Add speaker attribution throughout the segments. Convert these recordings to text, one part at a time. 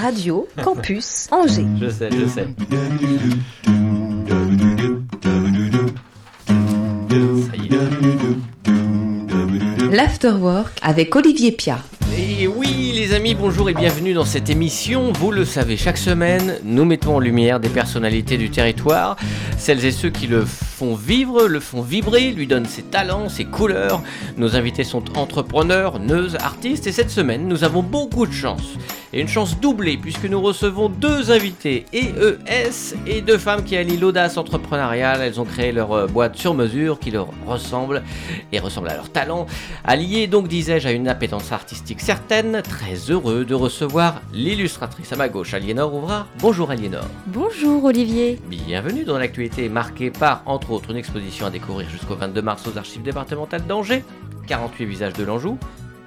Speaker 1: Radio Campus Angers.
Speaker 2: Je sais, je sais.
Speaker 1: L'Afterwork avec Olivier Pia.
Speaker 2: Et oui, les amis, bonjour et bienvenue dans cette émission. Vous le savez, chaque semaine, nous mettons en lumière des personnalités du territoire, celles et ceux qui le font vivre, le font vibrer, lui donnent ses talents, ses couleurs. Nos invités sont entrepreneurs, neuses, artistes, et cette semaine, nous avons beaucoup de chance. Et une chance doublée, puisque nous recevons deux invités EES et deux femmes qui allient l'audace entrepreneuriale. Elles ont créé leur euh, boîte sur mesure qui leur ressemble et ressemble à leur talent. Alliés donc, disais-je, à une appétence artistique certaine, très heureux de recevoir l'illustratrice à ma gauche, Aliénor Ouvrard. Bonjour Aliénor.
Speaker 3: Bonjour Olivier.
Speaker 2: Bienvenue dans l'actualité marquée par, entre autres, une exposition à découvrir jusqu'au 22 mars aux archives départementales d'Angers, 48 visages de l'Anjou,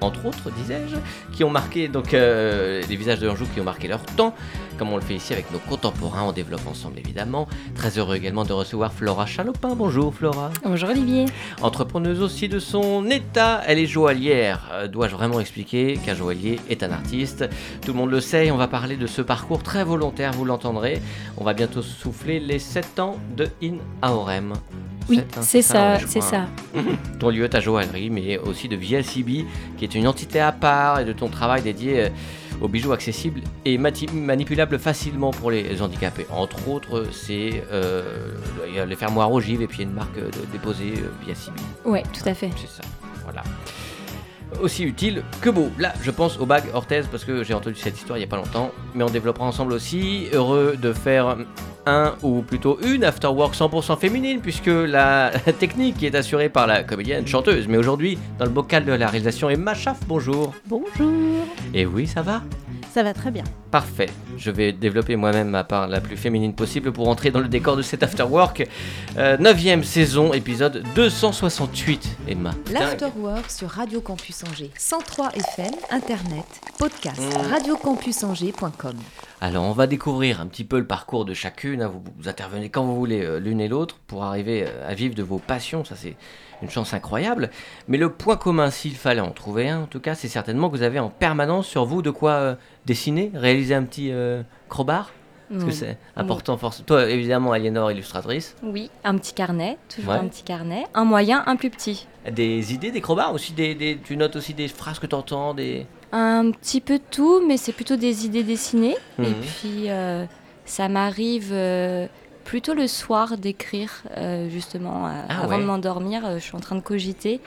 Speaker 2: entre autres, disais-je, qui ont marqué, donc, euh, les visages de l'Anjou qui ont marqué leur temps, comme on le fait ici avec nos contemporains, on développe ensemble évidemment. Très heureux également de recevoir Flora Chalopin. Bonjour Flora.
Speaker 3: Bonjour Olivier.
Speaker 2: Entrepreneuse aussi de son état, elle est joaillière. Euh, Dois-je vraiment expliquer qu'un joaillier est un artiste? Tout le monde le sait, on va parler de ce parcours très volontaire, vous l'entendrez. On va bientôt souffler les 7 ans de In Aorem.
Speaker 3: Oui,
Speaker 2: hein,
Speaker 3: c'est ça, c'est ça.
Speaker 2: ton lieu, ta joaillerie, mais aussi de VLCB, qui est une entité à part, et de ton travail dédié euh, aux bijoux accessibles et manipulables facilement pour les handicapés. Entre autres, c'est euh, il y a les fermoirs ogives et puis il y a une marque euh, déposée euh, VLCB.
Speaker 3: Ouais, tout à fait.
Speaker 2: C'est ça, voilà. Aussi utile que beau. Là, je pense aux bagues Orthez parce que j'ai entendu cette histoire il n'y a pas longtemps, mais on développera ensemble aussi. Heureux de faire un ou plutôt une afterwork 100% féminine puisque la technique est assurée par la comédienne chanteuse. Mais aujourd'hui, dans le bocal de la réalisation est Machaf. Bonjour.
Speaker 3: Bonjour.
Speaker 2: Et oui, ça va?
Speaker 3: Ça va très bien.
Speaker 2: Parfait. Je vais développer moi-même ma part la plus féminine possible pour entrer dans le décor de cet afterwork. Euh, 9 saison, épisode 268. Emma.
Speaker 1: L'Afterwork sur Radio Campus Angers. 103 FM, Internet, podcast,
Speaker 2: Mm.
Speaker 1: radiocampusangers.com.
Speaker 2: Alors, on va découvrir un petit peu le parcours de chacune. hein. Vous, vous intervenez quand vous voulez euh, l'une et l'autre pour arriver euh, à vivre de vos passions. Ça, c'est une chance incroyable. Mais le point commun, s'il fallait en trouver un, en tout cas, c'est certainement que vous avez en permanence sur vous de quoi euh, dessiner, réaliser un petit euh, crowbar. Parce que c'est important, force. Toi, évidemment, Aliénor, illustratrice.
Speaker 3: Oui, un petit carnet, toujours
Speaker 2: Ouais.
Speaker 3: un petit carnet. Un moyen, un plus petit.
Speaker 2: Des idées, des crowbars aussi, des, des- tu notes aussi des phrases que tu entends, des.
Speaker 3: Un petit peu de tout, mais c'est plutôt des idées dessinées. Et
Speaker 2: Mhm.
Speaker 3: puis, euh, ça m'arrive euh, plutôt le soir d'écrire, euh, justement, euh,
Speaker 2: Ah
Speaker 3: avant
Speaker 2: ouais.
Speaker 3: de m'endormir. euh, je suis en train de cogiter.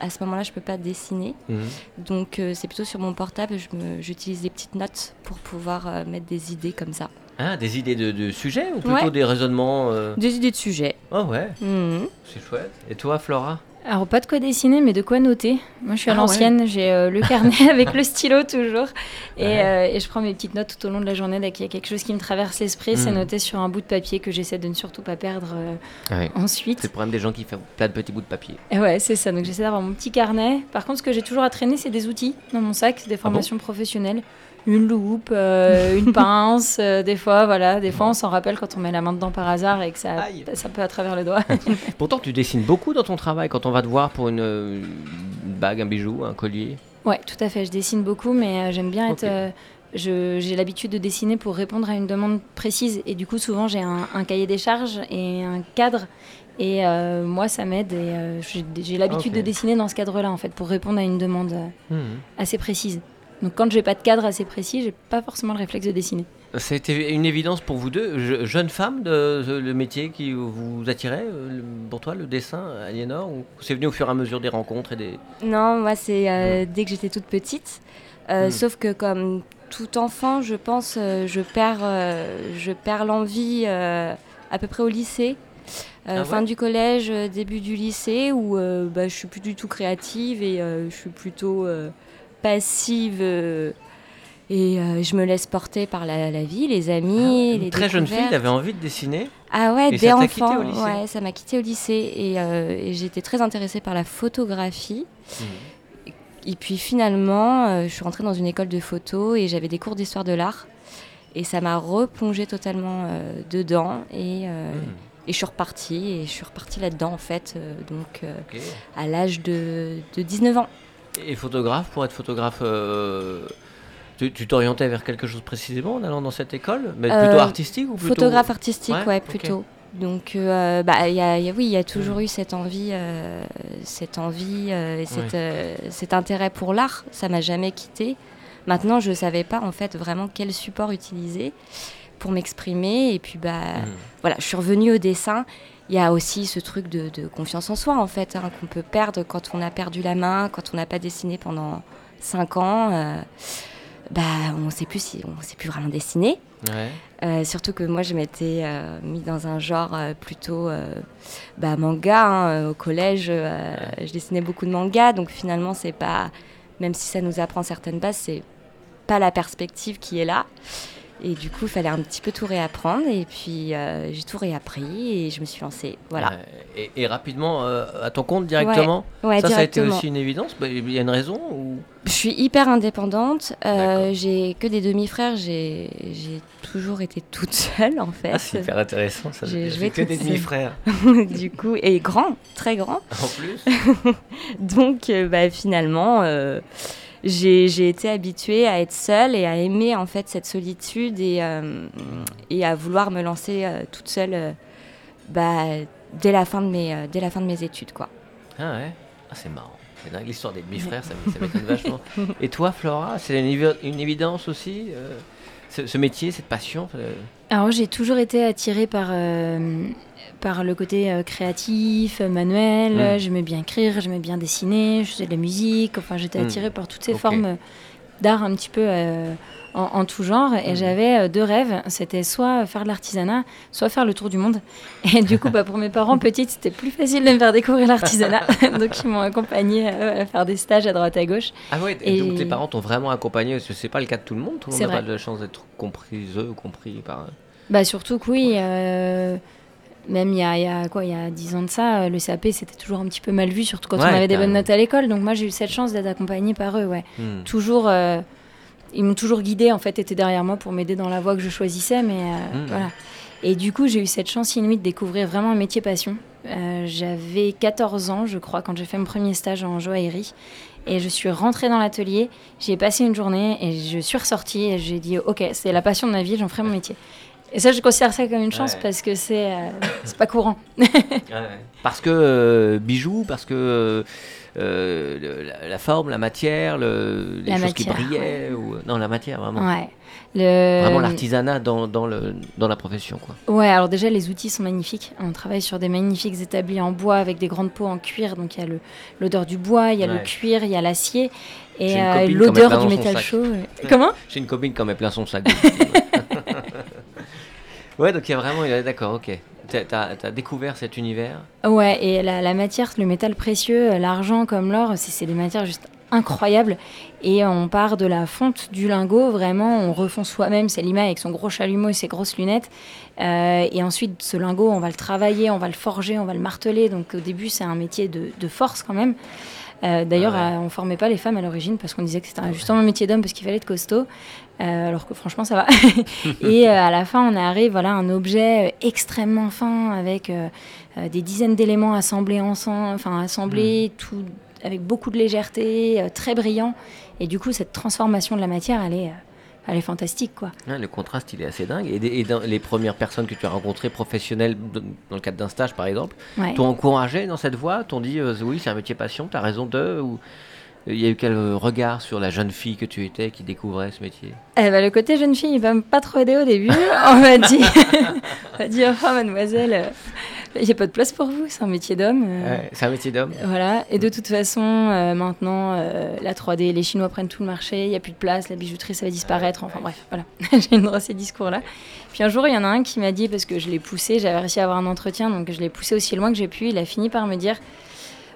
Speaker 3: À ce moment-là, je peux pas dessiner.
Speaker 2: Mhm.
Speaker 3: Donc, c'est plutôt sur mon portable. J'utilise des petites notes pour pouvoir mettre des idées comme ça.
Speaker 2: Ah, des idées de, de sujets ou plutôt
Speaker 3: Ouais.
Speaker 2: des raisonnements
Speaker 3: Des idées de sujets.
Speaker 2: Oh ouais,
Speaker 3: Mhm.
Speaker 2: c'est chouette. Et toi, Flora?
Speaker 4: Alors pas de quoi dessiner, mais de quoi noter. Moi je suis à
Speaker 2: Ah
Speaker 4: l'ancienne, j'ai euh, le carnet avec le stylo toujours. Et,
Speaker 2: Ouais.
Speaker 4: euh, et je prends mes petites notes tout au long de la journée. Dès qu'il y a quelque chose qui me traverse l'esprit, c'est
Speaker 2: Mm.
Speaker 4: noté sur un bout de papier que j'essaie de ne surtout pas perdre euh,
Speaker 2: Ouais. C'est
Speaker 4: ensuite.
Speaker 2: le problème des gens qui font plein de petits bouts de papier.
Speaker 4: Et ouais, c'est ça. Donc j'essaie d'avoir mon petit carnet. Par contre, ce que j'ai toujours à traîner, c'est des outils dans mon sac,
Speaker 2: Ah
Speaker 4: des formations professionnelles. Une loupe, euh, une pince, euh, des fois, voilà. Des fois, on s'en rappelle quand on met la main dedans par hasard et que ça,
Speaker 2: Aïe.
Speaker 4: ça peut à travers le doigt.
Speaker 2: Pourtant, tu dessines beaucoup dans ton travail quand on va te voir pour une, une bague, un bijou, un collier.
Speaker 4: Ouais, tout à fait. Je dessine beaucoup, mais euh, j'aime bien
Speaker 2: Ok.
Speaker 4: être. euh, je- j'ai l'habitude de dessiner pour répondre à une demande précise. Et du coup, souvent, j'ai un, un cahier des charges et un cadre. Et euh, moi, ça m'aide. Et euh, j'ai l'habitude de dessiner dans ce cadre-là, en fait, pour répondre à une demande euh,
Speaker 2: Mhm.
Speaker 4: assez précise. Donc, quand j'ai pas de cadre assez précis, j'ai pas forcément le réflexe de dessiner.
Speaker 2: Été une évidence pour vous deux, je- jeunes femmes, de, de- le métier qui vous attirait, euh, le- pour toi, le dessin, Aliénor Ou c'est venu au fur et à mesure des rencontres et des.
Speaker 3: Non, moi, c'est euh, dès que j'étais toute petite. Euh,
Speaker 2: Mm.
Speaker 3: Sauf que, comme tout enfant, je pense, euh, je perds, euh, je perds l'envie euh, à peu près au lycée. Euh,
Speaker 2: Ah ouais
Speaker 3: fin du collège, début du lycée, où euh, bah, je suis plus du tout créative et euh, je suis plutôt euh, passive. euh, et euh, je me laisse porter par la, la vie, les amis,
Speaker 2: Une
Speaker 3: les
Speaker 2: très jeune fille, t'avais envie de dessiner
Speaker 3: Ah ouais,
Speaker 2: Et
Speaker 3: dès
Speaker 2: ça t'a quitté
Speaker 3: enfant.
Speaker 2: au lycée
Speaker 3: Ouais, ça m'a quitté au lycée et, euh, et j'étais très intéressée par la photographie. Et puis finalement, euh, je suis rentrée dans une école de photo et j'avais des cours d'histoire de l'art. Et ça m'a replongée totalement dedans. Et,
Speaker 2: Mhm.
Speaker 3: et je suis repartie. Et je suis repartie là-dedans, en fait, donc à l'âge de, de 19 ans.
Speaker 2: Et photographe, pour être photographe, euh, tu t'orientais vers quelque chose précisément en allant dans cette école? Mais
Speaker 3: Euh,
Speaker 2: plutôt artistique ou plutôt...
Speaker 3: Photographe artistique,
Speaker 2: Ouais,
Speaker 3: plutôt. Donc, euh, bah, y a, y a- oui, il y a toujours
Speaker 2: Mm.
Speaker 3: eu cette envie, euh, cette envie, euh, et cette, euh, cet intérêt pour l'art. Ça m'a jamais quitté. Maintenant, je savais pas en fait vraiment quel support utiliser pour m'exprimer. Et puis, bah,
Speaker 2: Hmm.
Speaker 3: voilà, je suis revenue au dessin. Il y a aussi ce truc de, de confiance en soi, en fait, hein, qu'on peut perdre quand on a perdu la main, quand on n'a pas dessiné pendant 5 ans. euh, bah, on ne sait plus si on sait plus vraiment dessiner.
Speaker 2: Ouais.
Speaker 3: Euh, surtout que moi, je m'étais euh, mis dans un genre plutôt bah, manga. hein, au collège, je dessinais beaucoup de mangas, donc finalement, c'est pas, même si ça nous apprend certaines bases, c'est pas la perspective qui est là. Et du coup, il fallait un petit peu tout réapprendre. Et puis, euh, j'ai tout réappris et je me suis lancée. Voilà.
Speaker 2: Ouais. Et, et rapidement, euh, à ton compte directement
Speaker 3: Ouais,
Speaker 2: Ça, ça a été
Speaker 3: directement.
Speaker 2: aussi une évidence Bah, Il y a une raison ou...
Speaker 3: Je suis hyper indépendante. Euh, j'ai que des demi-frères. J'ai toujours été toute seule, en fait.
Speaker 2: Ah, c'est hyper intéressant ça.
Speaker 3: J'ai-
Speaker 2: que
Speaker 3: toute
Speaker 2: des demi-frères.
Speaker 3: du coup, et grand, très grand.
Speaker 2: En plus
Speaker 3: Donc, euh, bah, finalement, euh, j'ai été habituée à être seule et à aimer en fait cette solitude et, euh, et à vouloir me lancer euh, toute seule euh, bah, dès, la fin de mes, euh, dès la fin de mes études. Quoi.
Speaker 2: Ah ouais? Ah, c'est marrant. L'histoire des demi-frères, ça, m'étonne vachement. Et toi, Flora, c'est une, évi- une évidence aussi euh, ce, ce métier, cette passion euh,
Speaker 4: Alors j'ai toujours été attirée par, euh, par le côté euh, créatif, euh, manuel.
Speaker 2: Mm.
Speaker 4: Euh, J'aimais bien écrire, j'aimais bien dessiner, je faisais de la musique. Enfin, j'étais
Speaker 2: Mm.
Speaker 4: attirée par toutes ces formes d'art un petit peu euh, en, en tout genre. Et
Speaker 2: Mm.
Speaker 4: j'avais euh, deux rêves. C'était soit faire de l'artisanat, soit faire le tour du monde. Et du coup, bah, pour mes parents petites, c'était plus facile de me faire découvrir l'artisanat. Donc ils m'ont accompagnée euh, à faire des stages à droite à gauche.
Speaker 2: Ah ouais, et
Speaker 4: Et-
Speaker 2: donc tes parents t'ont vraiment accompagné, parce que c'est pas le cas de tout le monde, tout le monde n'a pas de la chance d'être comprise ou compris par...
Speaker 4: Bah surtout que oui, même il y a, il y a quoi, il y a 10 ans de ça, euh, le CAP c'était toujours un petit peu mal vu, surtout quand
Speaker 2: Ouais,
Speaker 4: on avait des bonnes notes à l'école. Donc moi j'ai eu cette chance d'être accompagnée par eux, ouais.
Speaker 2: Hmm.
Speaker 4: Toujours, euh, ils m'ont toujours guidée en fait, étaient derrière moi pour m'aider dans la voie que je choisissais, mais euh,
Speaker 2: Mm.
Speaker 4: voilà. Et du coup j'ai eu cette chance inouïe de découvrir vraiment un métier passion. Euh, J'avais 14 ans, je crois, quand j'ai fait mon premier stage en joaillerie. Et je suis rentrée dans l'atelier, j'ai passé une journée et je suis ressortie et j'ai dit ok, c'est la passion de ma vie, j'en ferai mon métier. Et ça, je considère ça comme une chance
Speaker 2: Ouais.
Speaker 4: parce que c'est euh, pas courant.
Speaker 2: Parce que euh, bijoux, parce que euh, euh, le- la, la forme, la matière, le, les
Speaker 4: La
Speaker 2: choses qui brillaient, ou... non la matière vraiment.
Speaker 4: Le...
Speaker 2: vraiment l'artisanat dans, dans, le, dans la profession quoi.
Speaker 4: Ouais, alors déjà, les outils sont magnifiques. On travaille sur des magnifiques établis en bois avec des grandes peaux en cuir. Donc il y a l'odeur du bois, il y a le cuir, il y a l'acier et euh, l'odeur du métal chaud. Comment?
Speaker 2: J'ai une copine qui en met plein son sac. Ouais donc il y a vraiment, d'accord, ok. T'as as, découvert cet univers.
Speaker 4: Ouais, et la, la matière, le métal précieux, euh, l'argent comme l'or, c'est des matières juste incroyables. Et on part de la fonte du lingot, vraiment, on refond soi-même, l'image avec son gros chalumeau et ses grosses lunettes. Euh, et ensuite, ce lingot, on va le travailler, on va le forger, on va le marteler. Donc au début, c'est un métier de force quand même. Euh, D'ailleurs,
Speaker 2: Ah ouais.
Speaker 4: euh, on formait pas les femmes à l'origine parce qu'on disait que c'était justement un métier d'homme parce qu'il fallait être costaud, Euh, alors que franchement ça va. et euh, à la fin, on arrive voilà un objet extrêmement fin avec des dizaines d'éléments assemblés ensemble, enfin assemblés tout avec beaucoup de légèreté, très brillant. Et du coup, cette transformation de la matière, elle est, elle est fantastique quoi.
Speaker 2: Le contraste il est assez dingue. Et, des- et dans les premières personnes que tu as rencontrées, professionnelles, dans le cadre d'un stage par exemple,
Speaker 4: Ouais.
Speaker 2: t'ont encouragé dans cette voie, t'ont dit euh, oui c'est un métier passion, t'as raison de ou il y a eu quel euh, regard sur la jeune fille que tu étais qui découvrait ce métier?
Speaker 4: Eh ben, le côté jeune fille, il va pas trop aider au début. on m'a dit, on m'a dit, oh mademoiselle, euh, il n'y a pas de place pour vous, c'est un métier d'homme. euh,
Speaker 2: Ouais, C'est un métier d'homme.
Speaker 4: Voilà, et de toute façon, euh, maintenant, euh, la 3D, les Chinois prennent tout le marché, il n'y a plus de place, la bijouterie, ça va disparaître, enfin bref, voilà. J'ai une de ces discours-là. Puis un jour, il y en a un qui m'a dit, parce que je l'ai poussé, j'avais réussi à avoir un entretien, donc je l'ai poussé aussi loin que j'ai pu, il a fini par me dire,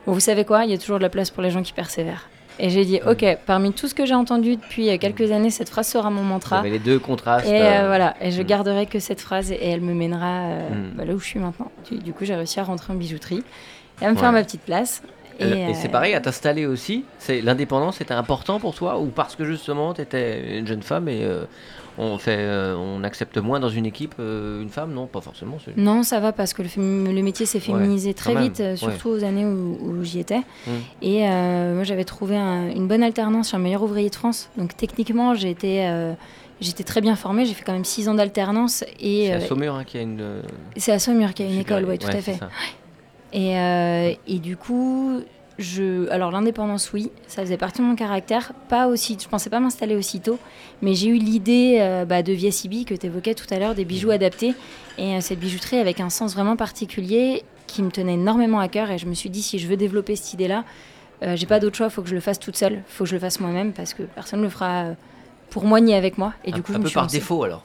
Speaker 4: bon, vous savez quoi, il y a toujours de la place pour les gens qui persévèrent. Et j'ai dit, ok, parmi tout ce que j'ai entendu depuis euh, quelques années, cette phrase sera mon mantra.
Speaker 2: les deux contrastes.
Speaker 4: Et
Speaker 2: euh,
Speaker 4: euh, voilà, et je
Speaker 2: mm.
Speaker 4: garderai que cette phrase et elle me mènera euh,
Speaker 2: Mm.
Speaker 4: bah, là où je suis maintenant. Du, coup, j'ai réussi à rentrer en bijouterie et à me faire ma petite place.
Speaker 2: Et
Speaker 3: euh,
Speaker 2: c'est pareil, à t'installer aussi, l'indépendance était important pour toi ou parce que justement tu étais une jeune femme et euh, on fait, euh, on accepte moins dans une équipe euh, une femme Non, pas forcément.
Speaker 4: Non, ça va parce que le, métier s'est féminisé très
Speaker 2: même,
Speaker 4: vite, euh,
Speaker 2: ouais.
Speaker 4: surtout aux années où, où j'y étais.
Speaker 2: Mm.
Speaker 4: Et euh, moi, j'avais trouvé un- une bonne alternance sur le meilleur ouvrier de France. Donc techniquement, j'ai été, euh, j'étais très bien formée. J'ai fait quand même six ans d'alternance. Et
Speaker 2: C'est à Saumur hein, qui a une.
Speaker 4: c'est à Saumur qu'il y a une école, oui, tout à fait. Et, euh, et du coup, je, alors l'indépendance, oui, ça faisait partie de mon caractère. Pas aussi, je pensais pas m'installer aussitôt, mais j'ai eu l'idée euh, bah, de Viasibi que tu évoquais tout à l'heure, des bijoux adaptés. Et euh, cette bijouterie avec un sens vraiment particulier qui me tenait énormément à cœur. Et je me suis dit, si je veux développer cette idée-là, euh, j'ai pas d'autre choix, il faut que je le fasse toute seule, faut que je le fasse moi-même parce que personne ne le fera euh, pour moi ni avec moi. Et
Speaker 2: un,
Speaker 4: du coup,
Speaker 2: un
Speaker 4: je me
Speaker 2: peu
Speaker 4: suis
Speaker 2: par
Speaker 4: lancée.
Speaker 2: défaut alors?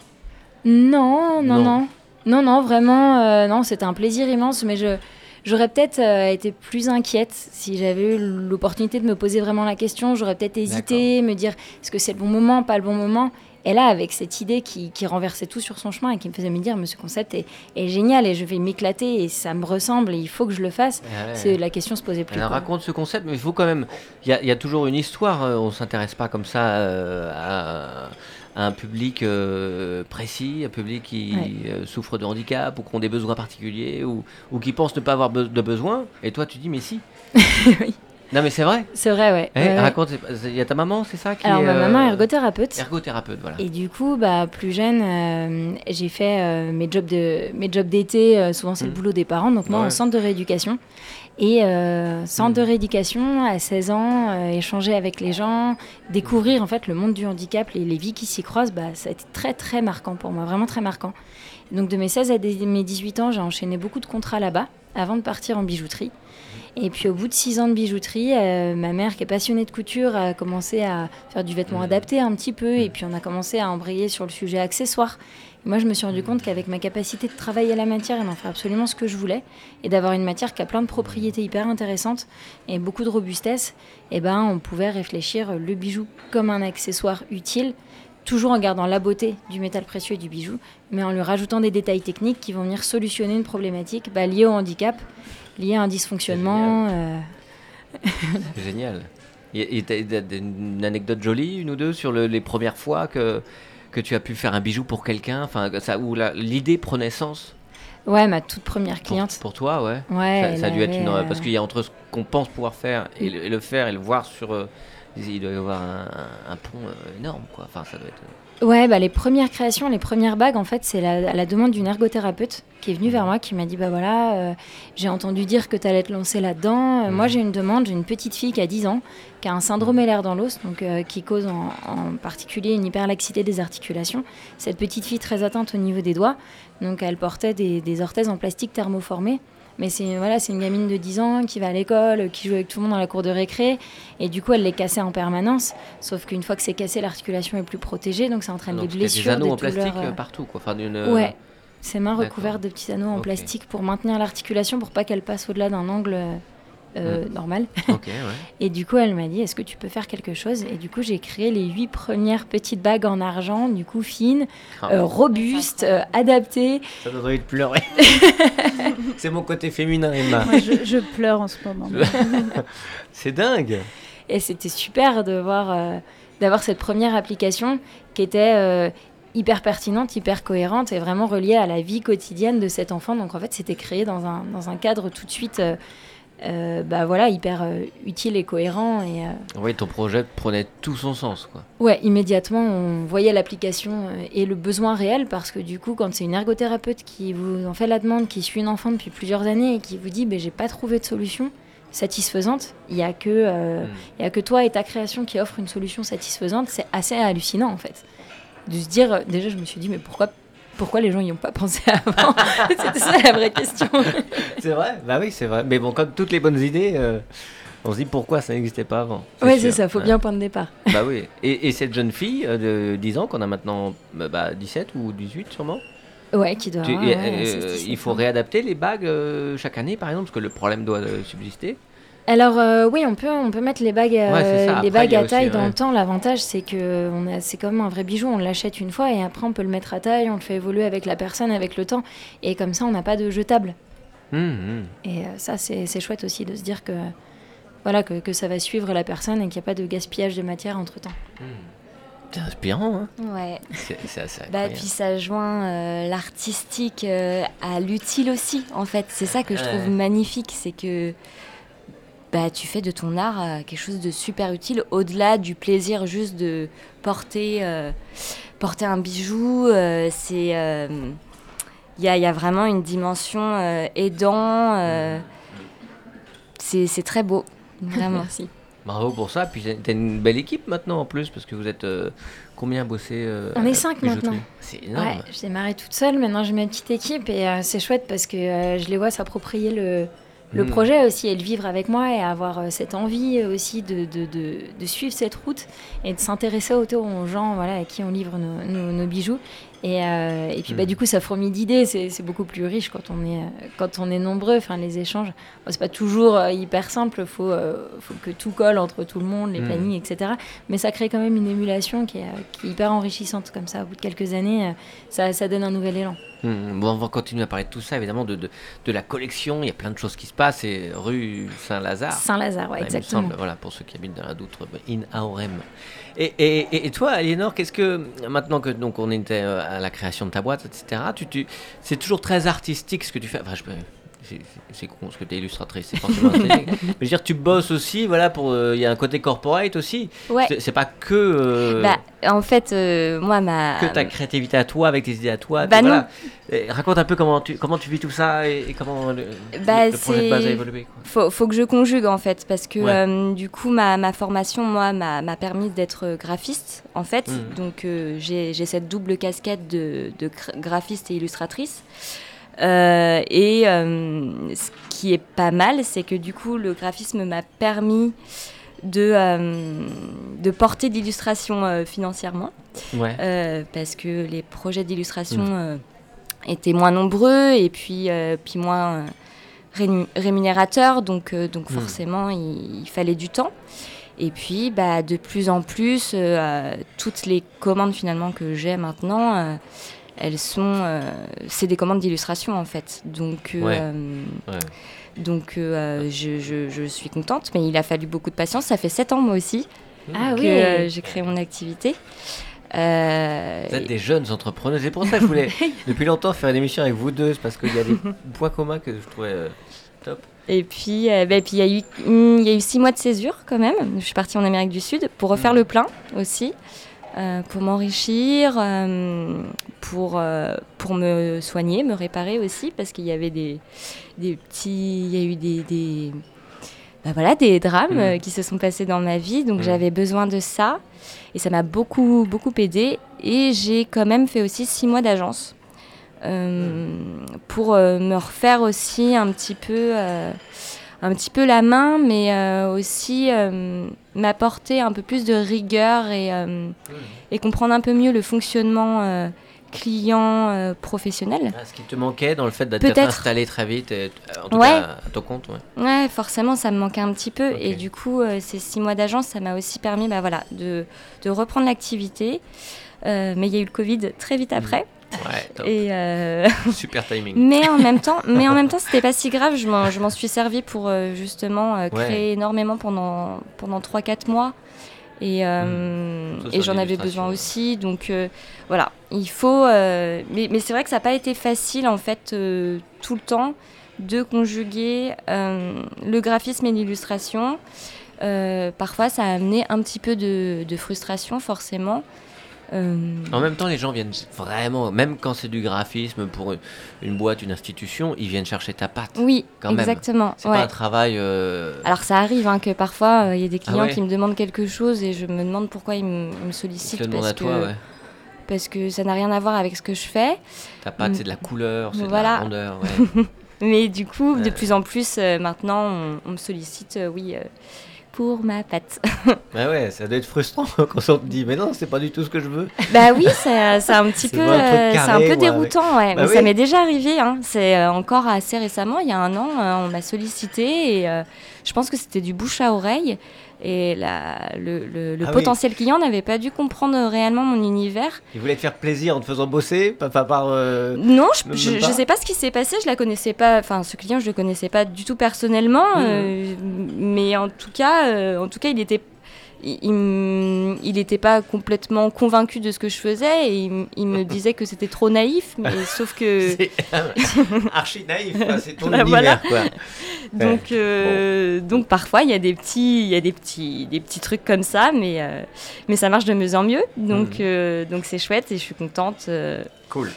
Speaker 4: Non, non,
Speaker 2: Non.
Speaker 4: non. Non, non, vraiment, euh, non, c'était un plaisir immense, mais je, j'aurais peut-être euh, été plus inquiète si j'avais eu l'opportunité de me poser vraiment la question. J'aurais peut-être hésité, me dire est-ce que c'est le bon moment, pas le bon moment? Et là, avec cette idée qui, qui renversait tout sur son chemin et qui me faisait me dire, mais ce concept est, est génial et je vais m'éclater et ça me ressemble et il faut que je le fasse,
Speaker 2: Ouais.
Speaker 4: c'est la question se posait plus.
Speaker 2: Alors raconte ce concept, mais il faut quand même. Il y a, il y a toujours une histoire. euh, On s'intéresse pas comme ça euh, à, un public euh, précis, un public qui
Speaker 4: Ouais.
Speaker 2: euh, souffre de handicap ou qui ont des besoins particuliers ou, ou qui pense ne pas avoir be- de besoin. Et toi, tu dis mais si.
Speaker 4: Oui.
Speaker 2: Non mais c'est vrai.
Speaker 4: C'est vrai, ouais.
Speaker 2: Eh,
Speaker 4: Ouais, ouais.
Speaker 2: Raconte. Il y a ta maman, c'est ça qui
Speaker 4: Alors,
Speaker 2: est,
Speaker 4: ma maman est
Speaker 2: euh,
Speaker 4: ergothérapeute.
Speaker 2: ergothérapeute, voilà.
Speaker 4: Et du coup, bah, plus jeune, euh, j'ai fait euh, mes jobs de mes jobs d'été. euh, souvent, c'est le boulot des parents. Donc moi,
Speaker 2: Ouais.
Speaker 4: en centre de rééducation. Et euh, centre de rééducation, à 16 ans, euh, échanger avec les gens, découvrir en fait le monde du handicap, les, les vies qui s'y croisent, bah, ça a été très très marquant pour moi, vraiment très marquant. Donc de mes 16 à des- mes 18 ans, j'ai enchaîné beaucoup de contrats là-bas avant de partir en bijouterie. Et puis au bout de 6 ans de bijouterie, euh, ma mère qui est passionnée de couture a commencé à faire du vêtement adapté un petit peu. Et puis on a commencé à embrayer sur le sujet accessoire. Et moi je me suis rendu compte qu'avec ma capacité de travailler la matière et d'en faire absolument ce que je voulais et d'avoir une matière qui a plein de propriétés hyper intéressantes et beaucoup de robustesse, et ben on pouvait réfléchir le bijou comme un accessoire utile toujours en gardant la beauté du métal précieux et du bijou, mais en lui rajoutant des détails techniques qui vont venir solutionner une problématique bah, liée au handicap, liée à un dysfonctionnement. euh,
Speaker 2: C'est génial. Et une anecdote jolie, une ou deux, sur le- les premières fois que, que tu as pu faire un bijou pour quelqu'un, enfin, que ça, où l'idée prenait sens
Speaker 4: Ouais, ma toute première cliente.
Speaker 2: pour toi, ouais.
Speaker 4: Ouais,
Speaker 2: ça, a dû être une.
Speaker 4: euh,
Speaker 2: Parce qu'il y a entre ce qu'on pense pouvoir faire et le, et le faire et le voir sur. euh, il doit y avoir un, un- un pont euh, énorme, quoi. Enfin, ça doit être.
Speaker 4: Ouais, bah, les premières créations, les premières bagues, en fait, c'est la- à la demande d'une ergothérapeute qui est venue vers moi, qui m'a dit Bah voilà, euh, j'ai entendu dire que tu allais te lancer là-dedans. Euh, Moi,
Speaker 2: Mhm.
Speaker 4: j'ai une demande, j'ai une petite fille qui a 10 ans, qui a un syndrome LR dans l'os, donc euh, qui cause en, en particulier une hyperlaxité des articulations. Cette petite fille très atteinte au niveau des doigts, donc elle portait des, des orthèses en plastique thermoformé. Mais c'est voilà, c'est une gamine de 10 ans qui va à l'école, qui joue avec tout le monde dans la cour de récré, et du coup elle les cassait en permanence. Sauf qu'une fois que c'est cassé, l'articulation est plus protégée, donc ça entraîne
Speaker 2: Donc,
Speaker 4: des blessures,
Speaker 2: des anneaux
Speaker 4: des
Speaker 2: en plastique
Speaker 4: douleurs, euh,
Speaker 2: euh, partout, quoi. Enfin, d'une. euh,
Speaker 4: Ouais, ses mains recouvertes de petits anneaux en plastique pour maintenir l'articulation, pour pas qu'elle passe au-delà d'un angle euh, euh, normal.
Speaker 2: Ouais.
Speaker 4: Et du coup, elle m'a dit, est-ce que tu peux faire quelque chose? Et du coup, j'ai créé les huit premières petites bagues en argent, du coup fines,
Speaker 2: Ah,
Speaker 4: euh, robustes, euh, adaptées.
Speaker 2: Ça donnerait envie de pleurer. C'est mon côté féminin, Emma.
Speaker 5: Moi, je, je pleure en ce moment.
Speaker 2: C'est dingue.
Speaker 4: Et c'était super de voir, euh, d'avoir cette première application qui était euh, hyper pertinente, hyper cohérente et vraiment reliée à la vie quotidienne de cet enfant. Donc en fait, c'était créé dans un, dans un cadre tout de suite, euh, euh, bah voilà, hyper euh, utile et cohérent. Et euh,
Speaker 2: Oui, ton projet prenait tout son sens, quoi.
Speaker 4: ouais, immédiatement, on voyait l'application euh, et le besoin réel parce que du coup, quand c'est une ergothérapeute qui vous en fait la demande, qui suit une enfant depuis plusieurs années et qui vous dit, ben j'ai pas trouvé de solution satisfaisante, il y a que euh,
Speaker 2: Mm.
Speaker 4: n'y a que toi et ta création qui offrent une solution satisfaisante, c'est assez hallucinant en fait. De se dire, déjà je me suis dit, mais pourquoi, pourquoi les gens n'y ont pas pensé avant C'était ça la vraie question.
Speaker 2: C'est vrai? Bah oui, c'est vrai. Mais bon, comme toutes les bonnes idées, euh, on se dit pourquoi ça n'existait pas avant. sûr.
Speaker 4: c'est ça, faut bien un point de départ.
Speaker 2: Bah oui. Et, et cette jeune fille euh, de 10 ans, qu'on a maintenant euh, bah, 17 ou 18 sûrement,
Speaker 4: Ouais, qui doit.
Speaker 2: tu-
Speaker 4: avoir,
Speaker 2: et-
Speaker 4: ouais,
Speaker 2: euh,
Speaker 4: 16, 17
Speaker 2: il faut réadapter les bagues euh, chaque année par exemple, parce que le problème doit subsister.
Speaker 4: Alors euh, oui, on peut, on peut mettre les bagues, euh,
Speaker 2: Ouais,
Speaker 4: les bagues à taille
Speaker 2: aussi,
Speaker 4: dans
Speaker 2: ouais.
Speaker 4: le temps. L'avantage, c'est que on a, c'est comme un vrai bijou. On l'achète une fois et après on peut le mettre à taille, on le fait évoluer avec la personne, avec le temps. Et comme ça, on n'a pas de jetable.
Speaker 2: Hum, hum.
Speaker 4: Et euh, ça, c'est c'est chouette aussi de se dire que voilà, que, que ça va suivre la personne et qu'il n'y a pas de gaspillage de matière entre temps.
Speaker 2: C'est inspirant, hein
Speaker 3: Ouais.
Speaker 2: C'est assez
Speaker 3: Bah, puis ça joint euh, l'artistique euh, à l'utile aussi, en fait. C'est ça que je trouve
Speaker 2: Ouais.
Speaker 3: magnifique, c'est que bah, tu fais de ton art euh, quelque chose de super utile, au-delà du plaisir juste de porter, euh, porter un bijou. euh, c'est, euh, il y, a, il y a vraiment une dimension euh, aidant. euh, c'est c'est très beau, vraiment.
Speaker 4: Merci.
Speaker 2: Bravo pour ça. Puis t'as une belle équipe maintenant en plus, parce que vous êtes euh, combien bossé euh,
Speaker 4: On est
Speaker 2: à
Speaker 4: cinq maintenant.
Speaker 2: C'est énorme.
Speaker 4: Ouais, j'ai démarré toute seule, maintenant j'ai ma petite équipe et euh, c'est chouette parce que euh, je les vois s'approprier le, le
Speaker 2: Mm.
Speaker 4: projet aussi et le vivre avec moi et avoir euh, cette envie euh, aussi de, de, de, de suivre cette route et de s'intéresser autour aux gens voilà, à qui on livre nos, nos, nos bijoux. Et, euh, et puis bah,
Speaker 2: Mm.
Speaker 4: du coup, ça fourmille d'idées, c'est beaucoup plus riche quand on est, quand on est nombreux, enfin, les échanges. Bon, c'est pas toujours euh, hyper simple, il faut, euh, faut que tout colle entre tout le monde, les
Speaker 2: Mm.
Speaker 4: plannings, etc. Mais ça crée quand même une émulation qui est, qui est hyper enrichissante comme ça. Au bout de quelques années, ça, ça donne un nouvel élan.
Speaker 2: Hmm, Bon, on va continuer à parler de tout ça, évidemment, de, de, de la collection. Il y a plein de choses qui se passent. C'est rue Saint-Lazare.
Speaker 4: Saint-Lazare, ouais,
Speaker 2: Ouais,
Speaker 4: exactement.
Speaker 2: semble, voilà, pour ceux qui habitent dans la Doutre, in Aorem. Et, toi, Aliénor, qu'est-ce que, maintenant que donc, on était euh, à la création de ta boîte, etc., tu, c'est toujours très artistique ce que tu fais. Enfin, je c'est- con parce que tu es illustratrice, c'est forcément. Mais je veux dire, tu bosses aussi, voilà, pour. euh, Il y a un côté corporate aussi.
Speaker 3: Ouais.
Speaker 2: C'est- pas que. euh,
Speaker 3: Bah, en fait, euh, moi, ma.
Speaker 2: que ta créativité à toi, avec tes idées à toi.
Speaker 3: Bah
Speaker 2: voilà. Et raconte un peu comment tu, comment tu vis tout ça et, et comment le,
Speaker 3: Bah,
Speaker 2: le projet de base a évolué. quoi.
Speaker 3: Faut, faut que je conjugue en fait, parce que
Speaker 2: Ouais.
Speaker 3: euh, du coup, ma, ma formation, moi, m'a m'a permis d'être graphiste en fait.
Speaker 2: Mhm.
Speaker 3: Donc, euh, j'ai j'ai cette double casquette de, de gra- graphiste et illustratrice. Euh, et euh, ce qui est pas mal, c'est que du coup, le graphisme m'a permis de, euh, de porter de l'illustration euh, financièrement.
Speaker 2: Ouais.
Speaker 3: Euh, parce que les projets d'illustration
Speaker 2: Mm.
Speaker 3: euh, étaient moins nombreux et puis, puis moins rému- rémunérateurs, donc, donc
Speaker 2: Mm.
Speaker 3: forcément il, il fallait du temps. Et puis bah, de plus en plus, toutes les commandes finalement que j'ai maintenant, elles sont, euh, c'est des commandes d'illustration en fait. Donc, euh,
Speaker 2: Ouais. Ouais.
Speaker 3: donc euh, je, je- je suis contente, mais il a fallu beaucoup de patience. Ça fait sept ans moi aussi
Speaker 4: Ah
Speaker 3: que
Speaker 4: oui.
Speaker 3: euh, j'ai créé mon activité. Euh,
Speaker 2: Vous êtes des jeunes entrepreneurs. C'est pour ça que je voulais, depuis longtemps, faire une émission avec vous deux. c'est parce qu'il y a des points communs que je trouvais euh, top.
Speaker 3: Et puis, euh, bah, puis il y, a eu- il y a eu six mois de césure quand même. Je suis partie en Amérique du Sud pour refaire
Speaker 2: Mhm.
Speaker 3: le plein aussi, euh, pour m'enrichir, euh, pour, euh, pour me soigner, me réparer aussi, parce qu'il y avait des, des petits. Il y a eu des. des bah voilà, des drames euh, qui se sont passés dans ma vie, donc
Speaker 2: Mhm.
Speaker 3: j'avais besoin de ça. Et ça m'a beaucoup, beaucoup aidé. Et j'ai quand même fait aussi six mois d'agence euh, pour euh, me refaire aussi un petit peu, euh, un petit peu la main, mais euh, aussi euh, m'apporter un peu plus de rigueur et, euh, et comprendre un peu mieux le fonctionnement euh, client euh, professionnel.
Speaker 2: Ah, ce qui te manquait dans le fait d'être installé très vite, et, en tout
Speaker 3: Ouais.
Speaker 2: cas à ton compte. Ouais.
Speaker 3: Ouais, forcément, ça me manquait un petit peu. Et du coup, ces six mois d'agence, ça m'a aussi permis bah, voilà, de, de reprendre l'activité. Mais il y a eu le Covid très vite après.
Speaker 2: Ouais, top.
Speaker 3: Et, euh,
Speaker 2: Super timing.
Speaker 3: mais en même temps, mais en même temps, c'était pas si grave. Je m'en, je m'en suis servi pour euh, justement euh, créer énormément pendant pendant trois quatre mois. Et, euh,
Speaker 2: Mmh. Ça,
Speaker 3: et j'en avais besoin aussi. Donc euh, voilà, il faut. mais mais c'est vrai que ça n'a pas été facile en fait tout le temps de conjuguer le graphisme et l'illustration. Parfois, ça a amené un petit peu de, de frustration, forcément. Euh,
Speaker 2: En même temps, les gens viennent vraiment, même quand c'est du graphisme pour une, une boîte, une institution, ils viennent chercher ta patte.
Speaker 3: oui,
Speaker 2: quand même.
Speaker 3: exactement.
Speaker 2: C'est
Speaker 3: ouais.
Speaker 2: pas un travail. euh,
Speaker 3: Alors ça arrive hein, que parfois euh, il y a des clients
Speaker 2: ouais
Speaker 3: qui me demandent quelque chose et je me demande pourquoi ils me, me
Speaker 2: ils
Speaker 3: sollicitent
Speaker 2: te
Speaker 3: parce
Speaker 2: à toi,
Speaker 3: que,
Speaker 2: ouais.
Speaker 3: parce que ça n'a rien à voir avec ce que je fais.
Speaker 2: Ta patte, c'est de la couleur, c'est de la. Ouais.
Speaker 3: Mais du coup, de plus en plus maintenant, on, on me sollicite, oui, euh, ma patte.
Speaker 2: ouais, ouais, ça doit être frustrant quand on te dit, mais non, c'est pas du tout ce que je veux.
Speaker 3: bah oui, c'est c'est un petit peu, euh, c'est un peu déroutant, ouais.
Speaker 2: Bah
Speaker 3: mais
Speaker 2: oui.
Speaker 3: ça m'est déjà arrivé. Hein. C'est euh, encore assez récemment, il y a un an, euh, on m'a sollicité et euh, je pense que c'était du bouche à oreille. Et la, le, le- le
Speaker 2: Ah oui.
Speaker 3: potentiel client n'avait pas dû comprendre réellement mon univers.
Speaker 2: Il voulait te faire plaisir en te faisant bosser, pas, pas par. euh,
Speaker 3: Non, je, je sais pas ce qui s'est passé, je la connaissais pas, enfin ce client je le connaissais pas du tout personnellement,
Speaker 2: Mhm.
Speaker 3: euh, mais en tout cas, euh, en tout cas il était, il, il m- il était pas complètement convaincu de ce que je faisais et il, me disait que c'était trop naïf, mais sauf que
Speaker 2: C'est archi naïf, c'est ton
Speaker 3: Bah,
Speaker 2: univers, quoi.
Speaker 3: donc euh, donc parfois il y a des petits, il y a des petits, des petits trucs comme ça, mais euh, mais ça marche de mieux en mieux, donc
Speaker 2: Mhm.
Speaker 3: euh, donc c'est chouette et je suis contente
Speaker 2: Cool.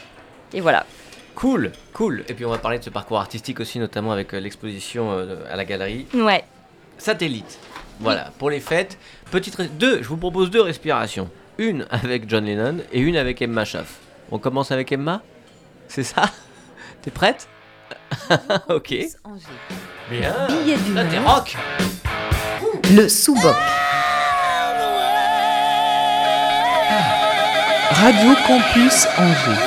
Speaker 3: et voilà.
Speaker 2: Cool, cool. Et puis on va parler de ce parcours artistique aussi, notamment avec l'exposition à la galerie.
Speaker 3: Ouais.
Speaker 2: Satellite. Voilà, pour les fêtes. Petite res- deux, je vous propose deux respirations. Une avec John Lennon et une avec Emma Schaff. On commence avec Emma? C'est ça? T'es prête? Ok.
Speaker 1: Angers.
Speaker 2: Bien.
Speaker 1: Billet
Speaker 2: Là, t'es
Speaker 1: d'humeur.
Speaker 2: rock
Speaker 1: Le sous-boc.
Speaker 6: Radio Campus Angers.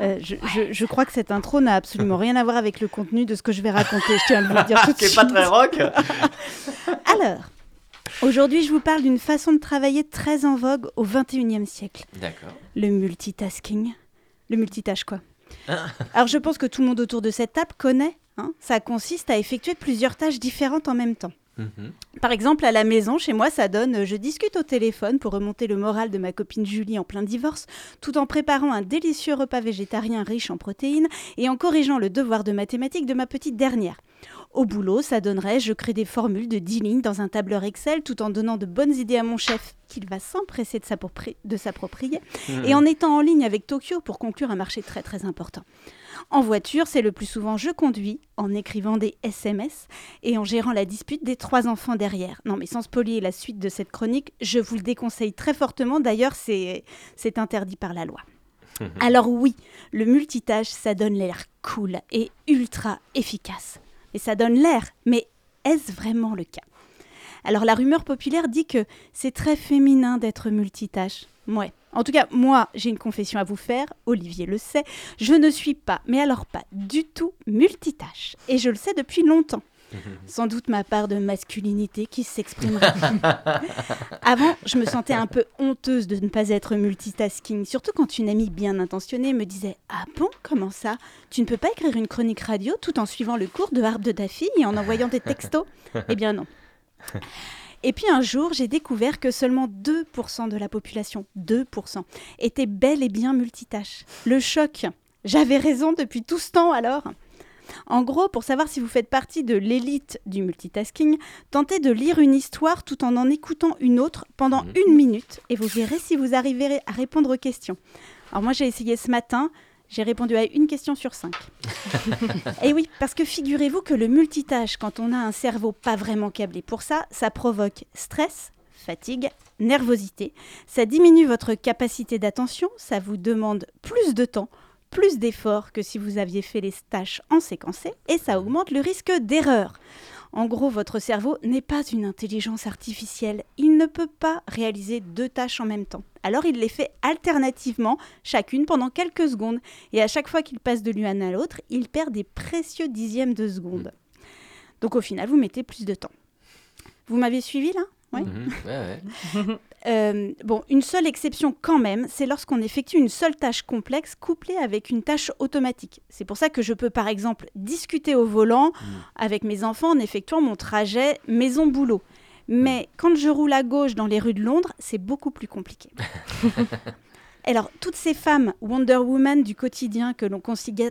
Speaker 5: Euh, je, je- je crois que cette intro n'a absolument rien à voir avec le contenu de ce que je vais raconter. Je tiens à vous le dire tout de
Speaker 2: C'est
Speaker 5: suite.
Speaker 2: pas très rock
Speaker 5: Alors, aujourd'hui, je vous parle d'une façon de travailler très en vogue au 21e siècle.
Speaker 2: D'accord.
Speaker 5: Le multitasking. Le multitâche, quoi.
Speaker 2: Ah.
Speaker 5: Alors, je pense que tout le monde autour de cette table connaît. hein. Ça consiste à effectuer plusieurs tâches différentes en même temps.
Speaker 2: Mhm.
Speaker 5: Par exemple, à la maison, chez moi, ça donne euh, je discute au téléphone pour remonter le moral de ma copine Julie en plein divorce, tout en préparant un délicieux repas végétarien riche en protéines et en corrigeant le devoir de mathématiques de ma petite dernière. Au boulot, ça donnerait je crée des formules de 10 lignes dans un tableur Excel tout en donnant de bonnes idées à mon chef qu'il va s'empresser de s'appropri- de s'approprier et en étant en ligne avec Tokyo pour conclure un marché très très important. En voiture, c'est le plus souvent je conduis, en écrivant des SMS et en gérant la dispute des trois enfants derrière. Non mais sans spolier la suite de cette chronique, je vous le déconseille très fortement, d'ailleurs c'est c'est interdit par la loi. Alors oui, le multitâche, ça donne l'air cool et ultra efficace. Et ça donne l'air, mais est-ce vraiment le cas? Alors la rumeur populaire dit que c'est très féminin d'être multitâche. Ouais. En tout cas, moi, j'ai une confession à vous faire, Olivier le sait, je ne suis pas, mais alors pas du tout multitâche. Et je le sais depuis longtemps. Sans doute ma part de masculinité qui s'exprimera. Avant, je me sentais un peu honteuse de ne pas être multitasking, surtout quand une amie bien intentionnée me disait Ah bon, comment ça? Tu ne peux pas écrire une chronique radio tout en suivant le cours de harpe de ta fille et en envoyant des textos? Eh bien non. Et puis un jour, j'ai découvert que seulement 2% de la population, 2%, était bel et bien multitâche. Le choc. J'avais raison depuis tout ce temps alors. En gros, pour savoir si vous faites partie de l'élite du multitasking, tentez de lire une histoire tout en en écoutant une autre pendant
Speaker 2: Mhm.
Speaker 5: une minute et vous verrez si vous arriverez à répondre aux questions. Alors moi j'ai essayé ce matin, j'ai répondu à une question sur cinq. et oui, parce que figurez-vous que le multitâche, quand on a un cerveau pas vraiment câblé pour ça, ça provoque stress, fatigue, nervosité, ça diminue votre capacité d'attention, ça vous demande plus de temps, plus d'efforts que si vous aviez fait les tâches en séquencé, et ça augmente le risque d'erreur. En gros, votre cerveau n'est pas une intelligence artificielle. Il ne peut pas réaliser deux tâches en même temps. Alors il les fait alternativement, chacune pendant quelques secondes. Et à chaque fois qu'il passe de l'une à l'autre, il perd des précieux dixièmes de seconde. Donc au final, vous mettez plus de temps. Vous m'avez suivi là? Ouais.
Speaker 2: Mhm. Ouais, ouais.
Speaker 5: Euh, bon, une seule exception quand même, c'est lorsqu'on effectue une seule tâche complexe couplée avec une tâche automatique. C'est pour ça que je peux par exemple discuter au volant avec mes enfants en effectuant mon trajet maison-boulot. Mais quand je roule à gauche dans les rues de Londres, c'est beaucoup plus compliqué. Alors, toutes ces femmes Wonder Woman du quotidien que l'on considère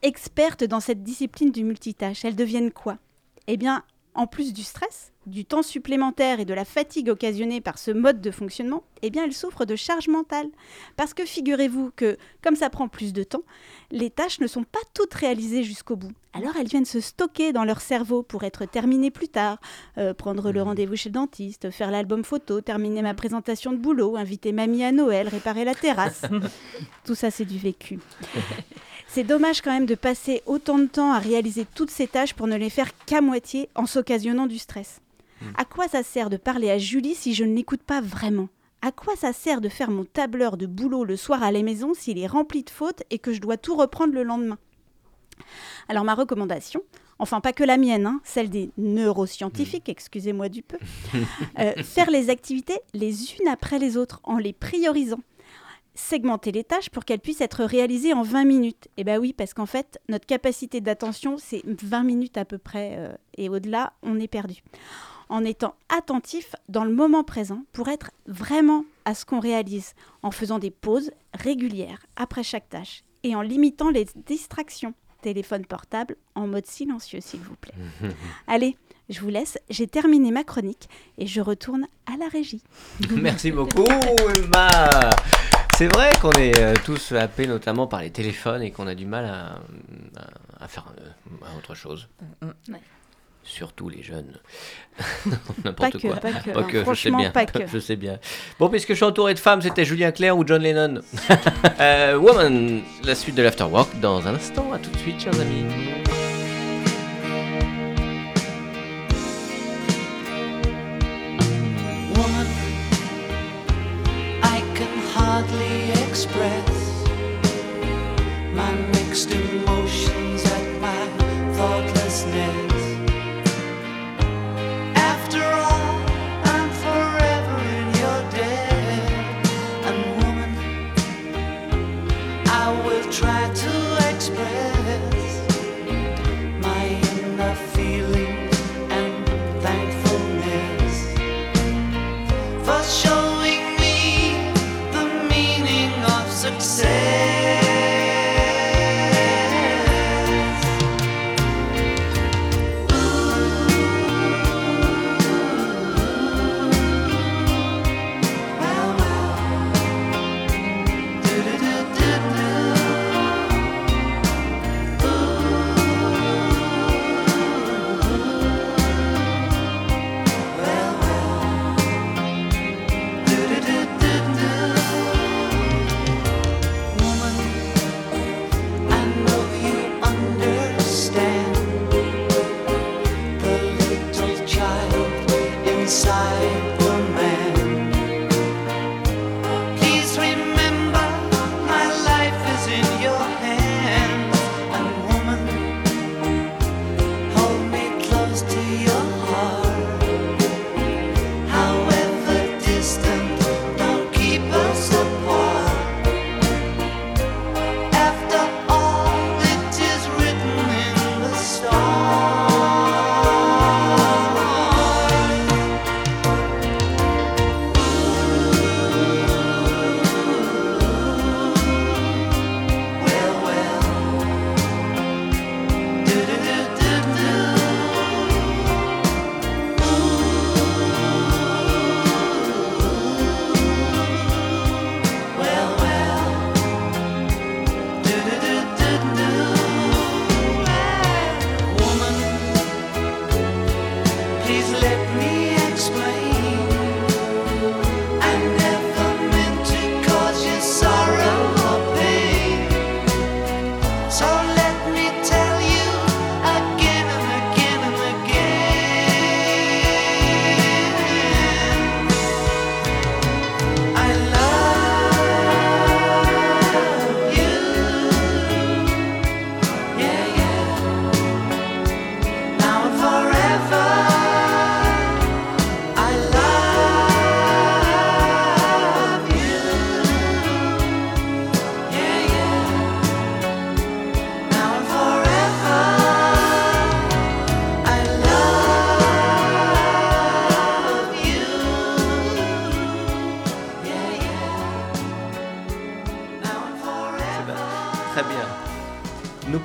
Speaker 5: expertes dans cette discipline du multitâche, elles deviennent quoi? Eh bien, en plus du stress, du temps supplémentaire et de la fatigue occasionnée par ce mode de fonctionnement, eh bien, elles souffrent de charge mentale. Parce que figurez-vous que, comme ça prend plus de temps, les tâches ne sont pas toutes réalisées jusqu'au bout. Alors, elles viennent se stocker dans leur cerveau pour être terminées plus tard. Euh, prendre le rendez-vous chez le dentiste, faire l'album photo, terminer ma présentation de boulot, inviter mamie à Noël, réparer la terrasse. Tout ça, c'est du vécu. C'est dommage quand même de passer autant de temps à réaliser toutes ces tâches pour ne les faire qu'à moitié en s'occasionnant du stress. À quoi ça sert de parler à Julie si je ne l'écoute pas vraiment? À quoi ça sert de faire mon tableur de boulot le soir à la maison s'il est rempli de fautes et que je dois tout reprendre le lendemain? Alors ma recommandation, enfin pas que la mienne, hein, celle des neuroscientifiques, excusez-moi du peu, euh, faire les activités les unes après les autres en les priorisant. Segmenter les tâches pour qu'elles puissent être réalisées en 20 minutes. Et bien oui, parce qu'en fait, notre capacité d'attention, c'est 20 minutes à peu près, euh, et au-delà, on est perdu. En étant attentif dans le moment présent pour être vraiment à ce qu'on réalise, en faisant des pauses régulières après chaque tâche et en limitant les distractions. Téléphone portable en mode silencieux, s'il vous plaît. Allez, je vous laisse. J'ai terminé ma chronique et je retourne à la régie.
Speaker 7: Merci beaucoup, Emma. C'est vrai qu'on est euh, tous happés notamment par les téléphones et qu'on a du mal à, à- à faire euh, à autre chose.
Speaker 2: Ouais.
Speaker 7: Surtout les jeunes. N'importe quoi.
Speaker 5: pas que.
Speaker 7: Pas
Speaker 5: hein.
Speaker 7: je sais bien.
Speaker 5: pas que.
Speaker 7: Je sais bien. Bon, puisque je suis entouré de femmes, c'était Julien Clerc ou John Lennon. Euh, Woman, la suite de l'Afterwork dans un instant. À tout de suite, chers amis.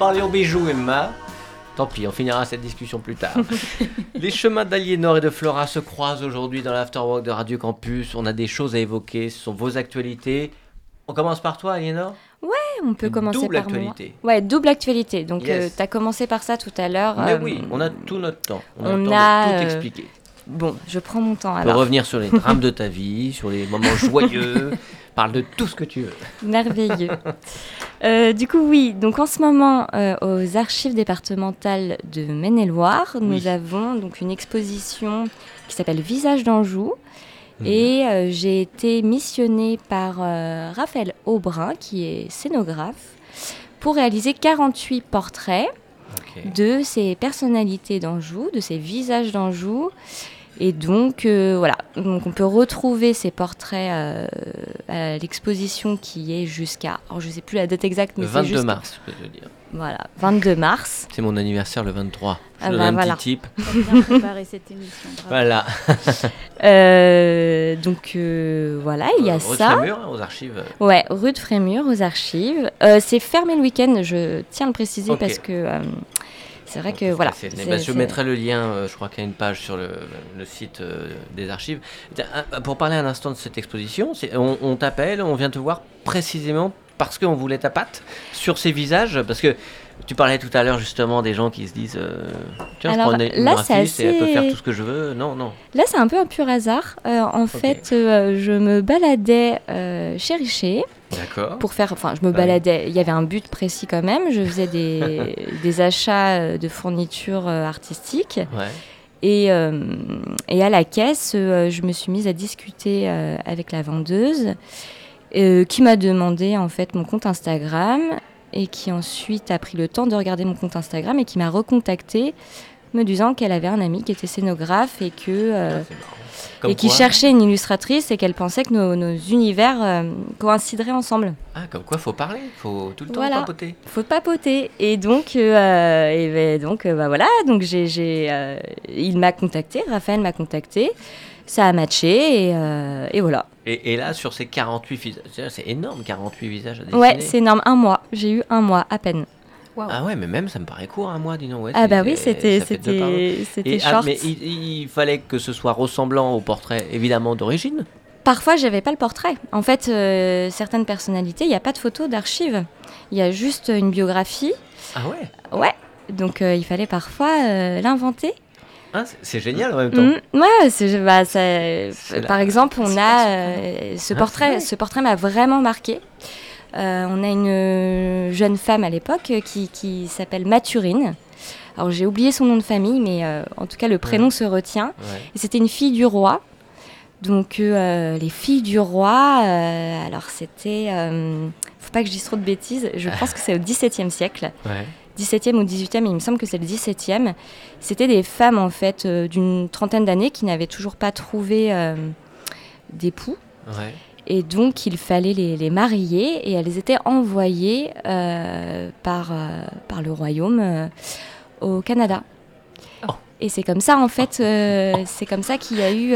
Speaker 7: Nous parlions bijoux, Emma. Tant pis, on finira cette discussion plus tard. Les chemins d'Aliénor et de Flora se croisent aujourd'hui dans l'Afterwork de Radio Campus. On a des choses à évoquer, ce sont vos actualités. On commence par toi, Aliénor
Speaker 3: On peut commencer
Speaker 7: double
Speaker 3: par moi.
Speaker 7: actualité.
Speaker 3: Ouais, double actualité. Donc,
Speaker 7: Yes.
Speaker 3: tu as commencé par ça tout à l'heure.
Speaker 7: Mais
Speaker 3: euh,
Speaker 7: oui, on a tout notre temps. On a
Speaker 3: on
Speaker 7: le temps
Speaker 3: a,
Speaker 7: de tout
Speaker 3: euh,
Speaker 7: expliquer.
Speaker 3: Bon, je prends mon temps
Speaker 7: On peut
Speaker 3: alors.
Speaker 7: revenir sur les drames de ta vie, sur les moments joyeux. Parle de tout ce que tu veux.
Speaker 3: Merveilleux. Euh, du coup, oui. Donc, en ce moment, euh, aux archives départementales de Maine-et-Loire, nous
Speaker 7: Oui.
Speaker 3: avons donc une exposition qui s'appelle Visage d'Anjou.
Speaker 7: Mhm.
Speaker 3: Et euh, j'ai été missionnée par Raphaël Aubrin, qui est scénographe, pour réaliser 48 portraits de ces personnalités d'Anjou, de ces visages d'Anjou. Et donc, euh, voilà, donc on peut retrouver ces portraits euh, à l'exposition qui est jusqu'à, alors je sais plus la date exacte, mais
Speaker 2: Le
Speaker 3: c'est
Speaker 2: 22
Speaker 3: jusqu'à-
Speaker 2: mars, je peux te dire.
Speaker 3: Voilà, 22 mars.
Speaker 2: C'est mon anniversaire le 23. Je
Speaker 3: Ah
Speaker 2: donne
Speaker 3: bah
Speaker 2: un
Speaker 3: voilà.
Speaker 2: petit tip.
Speaker 5: T'as bien préparé cette émission. bravo.
Speaker 2: Voilà.
Speaker 3: Euh, donc euh, voilà, il y a
Speaker 2: Euh, Ruth
Speaker 3: ça.
Speaker 2: Frémur, hein, aux archives.
Speaker 3: Ouais, rue de Frémur, aux archives. Euh, c'est fermé le week-end, je tiens à le préciser parce que euh, c'est vrai que voilà.
Speaker 2: Bah, je mettrai le lien, euh, je crois qu'il y a une page sur le, le site euh, des archives. Tiens, un- Pour parler un instant de cette exposition, on, on t'appelle, on vient te voir précisément parce qu'on voulait ta patte sur ces visages, parce que tu parlais tout à l'heure justement des gens qui se disent euh, tiens,
Speaker 3: Alors,
Speaker 2: je prends une,
Speaker 3: là, c'est
Speaker 2: graphiste et elle peut
Speaker 3: assez-
Speaker 2: faire tout ce que je veux. Non, non.
Speaker 3: Là, c'est un peu un pur hasard. Euh, en fait, euh, je me baladais chez Richer
Speaker 2: D'accord.
Speaker 3: pour faire. Enfin, je me
Speaker 2: Ouais.
Speaker 3: baladais. Il y avait un but précis quand même. Je faisais des, des achats euh, de fournitures euh, artistiques.
Speaker 2: Ouais.
Speaker 3: Et, euh, et à la caisse, euh, je me suis mise à discuter euh, avec la vendeuse qui m'a demandé en fait mon compte Instagram et qui ensuite a pris le temps de regarder mon compte Instagram et qui m'a recontacté me disant qu'elle avait un ami qui était scénographe et que
Speaker 2: Ah. Comme
Speaker 3: et qui
Speaker 2: quoi-
Speaker 3: cherchait une illustratrice et qu'elle pensait que nos, nos univers euh, coïncideraient ensemble.
Speaker 2: Ah, comme quoi, faut parler, faut tout le temps
Speaker 3: Voilà.
Speaker 2: papoter.
Speaker 3: Faut papoter. Et donc, euh, et ben, donc euh, bah voilà. Donc j'ai, j'ai, euh, il m'a contacté, Raphaël m'a contacté. Ça a matché et, et voilà.
Speaker 2: Et, et là, sur ces 48 visages, c'est énorme, 48 visages à dessiner.
Speaker 3: Ouais, c'est énorme. Un mois. J'ai eu un mois à peine.
Speaker 2: Ah ouais, mais même ça me paraît court un mois, dis donc. Ouais,
Speaker 3: ah bah oui, c'était, c'était,
Speaker 2: ah, mais il, il fallait que ce soit ressemblant au portrait, évidemment, d'origine.
Speaker 3: Parfois, j'avais pas le portrait. En fait, euh, certaines personnalités, il n'y a pas de photo d'archives. Il y a juste une biographie.
Speaker 2: Ah ouais?
Speaker 3: Ouais. Donc, euh, il fallait parfois euh, l'inventer.
Speaker 2: Ah, c'est- génial en même temps.
Speaker 3: Mm, ouais, bah, ça- par
Speaker 2: la-
Speaker 3: exemple, on a ce
Speaker 2: Ah,
Speaker 3: portrait.
Speaker 2: vrai.
Speaker 3: Ce portrait m'a vraiment marqué. Euh, on a une euh, jeune femme à l'époque euh, qui, qui s'appelle Mathurine. Alors j'ai oublié son nom de famille, mais en tout cas le prénom se retient.
Speaker 2: Ouais.
Speaker 3: Et c'était une fille du roi. Donc euh, les filles du roi, euh, alors c'était, euh, faut pas que je dise trop de bêtises. Je pense que c'est au XVIIe siècle.
Speaker 2: Ouais.
Speaker 3: 17e ou 18e, mais il me semble que c'est le 17e. C'était des femmes en fait d'une trentaine d'années qui n'avaient toujours pas trouvé d'époux.
Speaker 2: Ouais.
Speaker 3: Et donc il fallait les, les marier et elles étaient envoyées euh, par, euh, par le royaume euh, au Canada.
Speaker 2: Oh.
Speaker 3: Et c'est comme ça en fait, c'est comme ça qu'il y a eu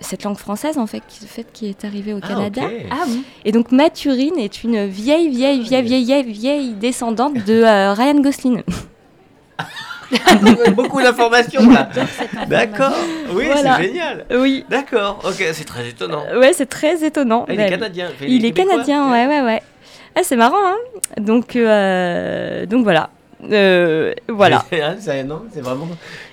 Speaker 3: cette langue française en fait qui, fait, qui est arrivée au
Speaker 2: Ah,
Speaker 3: Canada.
Speaker 4: Ah bon
Speaker 3: Et donc Mathurine est une vieille, vieille, vieille, vieille, vieille, vieille descendante de Ryan Gosling.
Speaker 2: Beaucoup d'informations là. D'accord. Oui,
Speaker 3: Voilà.
Speaker 2: c'est génial.
Speaker 3: Oui.
Speaker 2: D'accord. Ok, c'est très étonnant.
Speaker 3: Ouais, c'est très étonnant.
Speaker 2: Ah, il
Speaker 3: Bah,
Speaker 2: est canadien. fait
Speaker 3: il
Speaker 2: les
Speaker 3: est canadien, ouais, ouais, ouais. Ah, c'est marrant, hein Donc, euh, donc voilà. Euh, voilà.
Speaker 2: C'est c'est- vraiment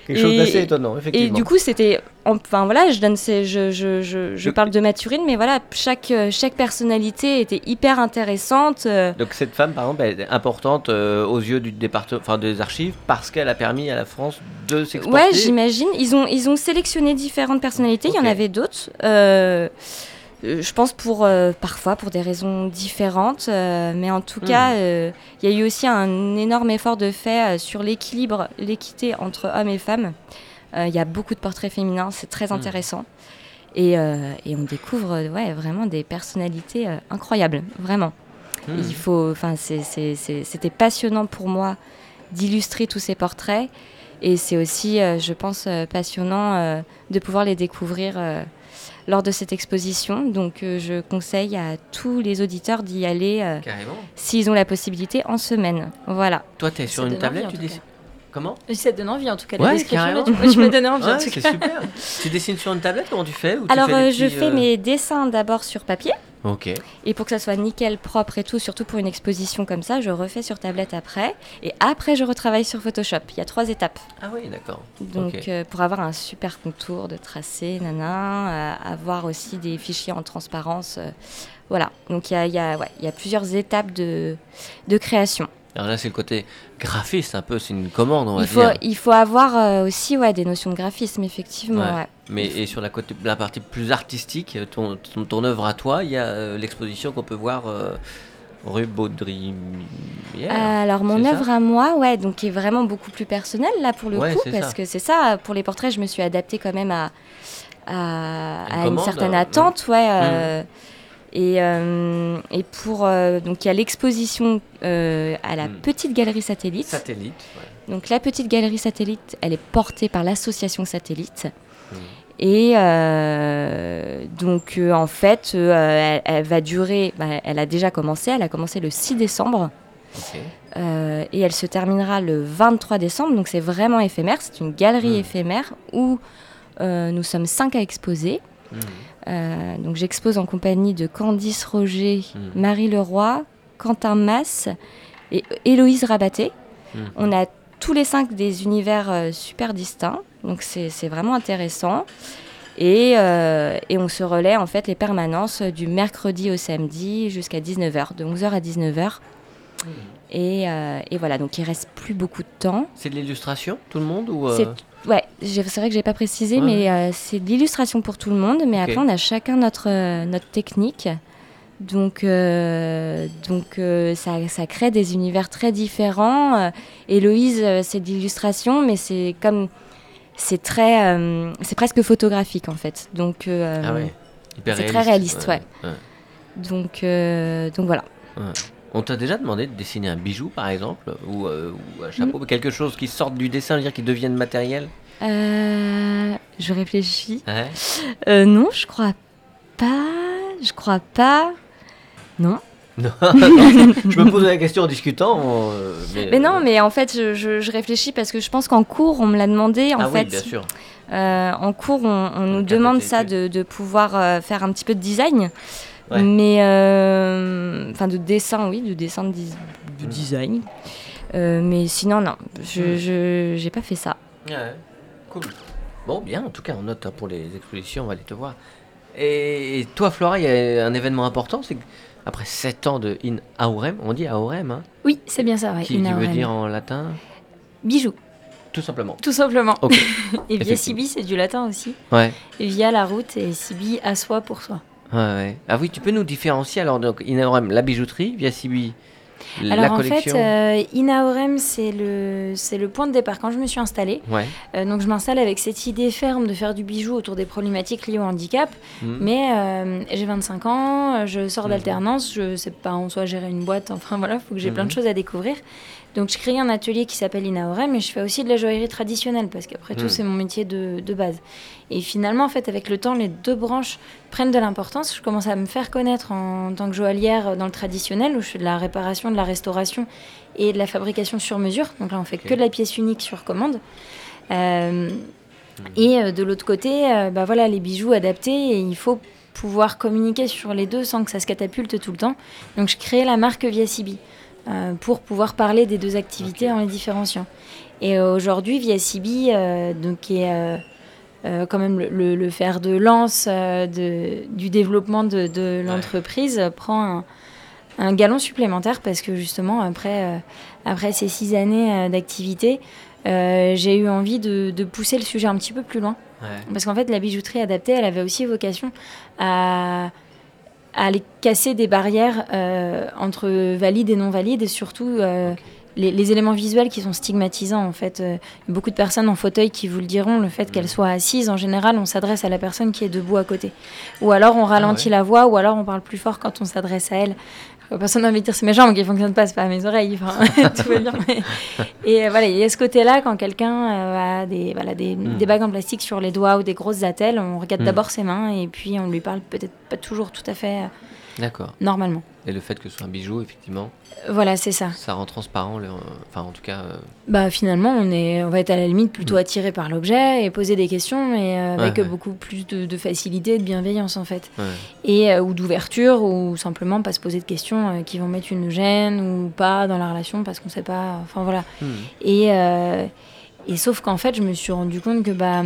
Speaker 2: quelque chose
Speaker 3: Et-
Speaker 2: d'assez étonnant,
Speaker 3: Et
Speaker 2: effectivement.
Speaker 3: du coup, c'était. Enfin voilà, je donne ces, je, je, je, je
Speaker 2: Le-
Speaker 3: parle de Mathurine, mais voilà, chaque, euh, chaque personnalité était hyper intéressante. euh,
Speaker 2: Donc cette femme, par exemple, elle est importante euh, aux yeux du département, enfin des archives, parce qu'elle a permis à la France de s'exporter.
Speaker 3: Ouais, j'imagine. Ils ont, ils ont sélectionné différentes personnalités. Il y en avait d'autres. Euh, je pense pour euh, parfois pour des raisons différentes, euh, mais en tout
Speaker 2: Hmm.
Speaker 3: cas, euh, il y a eu aussi un énorme effort de fait euh, sur l'équilibre, l'équité entre hommes et femmes. Euh, Il y a beaucoup de portraits féminins, c'est très
Speaker 2: Hmm.
Speaker 3: intéressant. Et, euh, et on découvre euh, ouais, vraiment des personnalités euh, incroyables, vraiment.
Speaker 2: Hmm.
Speaker 3: Il faut, c'était passionnant pour moi d'illustrer tous ces portraits. Et c'est aussi, euh, je pense, euh, passionnant euh, de pouvoir les découvrir euh, lors de cette exposition. Donc, euh, je conseille à tous les auditeurs d'y aller euh, s'ils ont la possibilité en semaine. Voilà.
Speaker 2: Toi, t'es sur
Speaker 4: Ça
Speaker 2: une tablette, tu dessines. Comment
Speaker 4: Ça te donne envie en tout cas.
Speaker 2: Ouais,
Speaker 4: la description, là, tu, tu me donnes envie en
Speaker 2: Ouais,
Speaker 4: tout cas.
Speaker 2: super. tu dessines sur une tablette Comment tu fais Ou tu
Speaker 3: Alors,
Speaker 2: fais
Speaker 3: euh, je fais
Speaker 2: euh,
Speaker 3: mes dessins d'abord sur papier.
Speaker 2: Ok.
Speaker 3: Et pour que ça soit nickel, propre et tout, surtout pour une exposition comme ça, je refais sur tablette après. Et après, je retravaille sur Photoshop. Il y a trois étapes.
Speaker 2: Ah oui, d'accord.
Speaker 3: Donc, euh, pour avoir un super contour de tracé, nana, euh, avoir aussi des fichiers en transparence. euh, voilà. Donc, il y a, y, a, ouais, y a plusieurs étapes de, de création.
Speaker 2: Alors là, c'est le côté graphiste, un peu. C'est une commande, on va
Speaker 3: Il faut,
Speaker 2: dire.
Speaker 3: il faut avoir euh, aussi ouais, des notions de graphisme, effectivement.
Speaker 2: Ouais.
Speaker 3: ouais.
Speaker 2: Mais et sur la, côté, la partie plus artistique, ton, ton, ton œuvre à toi, il y a euh, l'exposition qu'on peut voir euh, rue Baudrimière.
Speaker 3: Alors mon œuvre à moi, ouais, donc qui est vraiment beaucoup plus personnelle là pour le
Speaker 2: Ouais,
Speaker 3: coup, parce
Speaker 2: ça.
Speaker 3: que c'est ça. Pour les portraits, je me suis adaptée quand même à à,
Speaker 2: Une
Speaker 3: à une
Speaker 2: commande,
Speaker 3: certaine attente, ouais. euh, et, euh, et pour euh, donc il y a l'exposition euh, à la
Speaker 2: Mm.
Speaker 3: petite galerie satellite.
Speaker 2: Satellite. ouais.
Speaker 3: Donc la petite galerie satellite, elle est portée par l'association Satellite.
Speaker 2: Mm.
Speaker 3: Et euh, donc euh, en fait, euh, elle, elle va durer, bah, elle a déjà commencé, elle a commencé le 6 décembre et elle se terminera le 23 décembre. Donc c'est vraiment éphémère, c'est une galerie
Speaker 2: Mm.
Speaker 3: éphémère où nous sommes cinq à exposer. Euh, donc j'expose en compagnie de Candice Roger,
Speaker 2: Mm.
Speaker 3: Marie Leroy, Quentin Masse et Héloïse Rabaté.
Speaker 2: Mhm.
Speaker 3: On a tous les cinq des univers euh, super distincts, donc c'est vraiment intéressant. Et, euh, et on se relaie en fait les permanences du mercredi au samedi jusqu'à 19h, de 11h à 19h. Et, euh, et voilà, donc il reste plus beaucoup de temps.
Speaker 2: C'est de l'illustration, tout le monde ou euh,
Speaker 3: C'est ouais, c'est vrai que j'ai pas précisé,
Speaker 2: Ouais.
Speaker 3: mais euh, c'est de l'illustration pour tout le monde. Mais après, on a chacun notre notre technique. Donc, donc ça, ça crée des univers très différents. Héloïse, c'est de l'illustration, mais c'est comme c'est très, c'est presque photographique en fait. Donc,
Speaker 2: Ah ouais.
Speaker 3: C'est très réaliste,
Speaker 2: ouais.
Speaker 3: donc, euh, donc voilà.
Speaker 2: On t'a déjà demandé de dessiner un bijou, par exemple, ou, euh, ou un chapeau, quelque chose qui sorte du dessin, je veux dire qui devienne matériel?
Speaker 3: Euh, je réfléchis.
Speaker 2: Ouais.
Speaker 3: Euh, non, je crois pas. Je crois pas. Non.
Speaker 2: Non, non, je me posais la question en discutant. euh, mais,
Speaker 3: Mais non, mais en fait, je, je- je réfléchis parce que je pense qu'en cours, on me l'a demandé. En
Speaker 2: ah
Speaker 3: fait,
Speaker 2: oui, bien sûr.
Speaker 3: En cours, on, on nous demande ça de, de pouvoir faire un petit peu de design.
Speaker 2: Ouais.
Speaker 3: Mais. Enfin, de dessin, oui, de dessin de, dis- de design. Euh, mais sinon, non, je
Speaker 2: Mm.
Speaker 3: je- j'ai pas fait ça.
Speaker 2: Ouais, cool. Bon, bien, en tout cas, on note hein, pour les expositions, on va aller te voir. Et, toi, Flora, il y a un événement important, c'est qu'après 7 ans de In Aurem, on dit Aurem, hein,
Speaker 4: Oui, c'est bien ça, ouais.
Speaker 2: qui, qui
Speaker 4: Ina
Speaker 2: veut dire en latin
Speaker 4: Bijou,
Speaker 2: Tout simplement.
Speaker 4: tout simplement.
Speaker 2: Ok.
Speaker 4: Et via. Sibi, c'est du latin aussi.
Speaker 2: Ouais.
Speaker 4: Et via la route, et Sibi, à soi pour soi.
Speaker 2: Ouais, ouais. Ah oui, tu peux nous différencier alors, donc, In Aurem, la bijouterie, via Sibi, la
Speaker 4: Alors en
Speaker 2: collection.
Speaker 4: fait, euh, Inaorem, c'est le, c'est le point de départ. Quand je me suis installée,
Speaker 2: Ouais.
Speaker 4: euh, donc je m'installe avec cette idée ferme de faire du bijou autour des problématiques liées au handicap.
Speaker 2: Mhm.
Speaker 4: Mais euh, j'ai 25 ans, je sors
Speaker 2: Mhm.
Speaker 4: d'alternance, je sais pas en soi gérer une boîte, enfin voilà, il faut que j'ai plein de choses à découvrir. Donc je crée un atelier qui s'appelle Inaorem et je fais aussi de la joaillerie traditionnelle parce qu'après
Speaker 2: Mhm.
Speaker 4: tout c'est mon métier de, de base. Et finalement en fait avec le temps les deux branches prennent de l'importance. Je commence à me faire connaître en, tant que joaillière dans le traditionnel où je fais de la réparation, de la restauration et de la fabrication sur mesure. Donc là on fait que de la pièce unique sur commande. Euh, et euh, de l'autre côté, euh, bah voilà, les bijoux adaptés, et il faut pouvoir communiquer sur les deux sans que ça se catapulte tout le temps. Donc je crée la marque Via Sibi euh, pour pouvoir parler des deux activités en les différenciant. Et euh, aujourd'hui, Via Sibi, euh, donc, qui est quand même le, fer de lance de- du développement de, de l'entreprise, prend un, un galon supplémentaire parce que justement, après, après ces six années d'activité, euh, j'ai eu envie de, de pousser le sujet un petit peu plus loin.
Speaker 2: Ouais.
Speaker 4: Parce qu'en fait, la bijouterie adaptée, elle avait aussi vocation à, à aller casser des barrières euh, entre valides et non valides, et surtout euh, les, les éléments visuels qui sont stigmatisants. En fait, Euh, beaucoup de personnes en fauteuil qui vous le diront, le fait qu'elle soit assise, en général, on s'adresse à la personne qui est debout à côté. Ou alors on ralentit
Speaker 2: ouais.
Speaker 4: la voix, ou alors on parle plus fort quand on s'adresse à elle. Personne n'a envie de dire c'est mes jambes qui fonctionnent pas, c'est pas mes oreilles. Enfin, tout va bien. mais- Et euh, voilà, il y a ce côté-là quand quelqu'un euh, a des, voilà, des,
Speaker 2: Mm.
Speaker 4: des bagues en plastique sur les doigts ou des grosses attelles, on regarde
Speaker 2: Mm.
Speaker 4: d'abord ses mains et puis on lui parle peut-être pas toujours tout à fait euh,
Speaker 2: D'accord.
Speaker 4: normalement.
Speaker 2: Et le fait que ce soit un bijou, effectivement,
Speaker 4: Euh, Voilà, c'est ça.
Speaker 2: ça rend transparent, le- enfin en tout cas, euh,
Speaker 4: Bah finalement, on, est, on va être à la limite plutôt
Speaker 2: Mm.
Speaker 4: attiré par l'objet et poser des questions, mais euh, avec
Speaker 2: Ouais, ouais.
Speaker 4: beaucoup plus de, de facilité et de bienveillance en fait.
Speaker 2: ouais.
Speaker 4: Et, euh, ou d'ouverture, ou simplement pas se poser de questions euh, qui vont mettre une gêne ou pas dans la relation parce qu'on sait pas. Enfin voilà.
Speaker 2: Hmm.
Speaker 4: Et, et sauf qu'en fait, je me suis rendu compte que bah,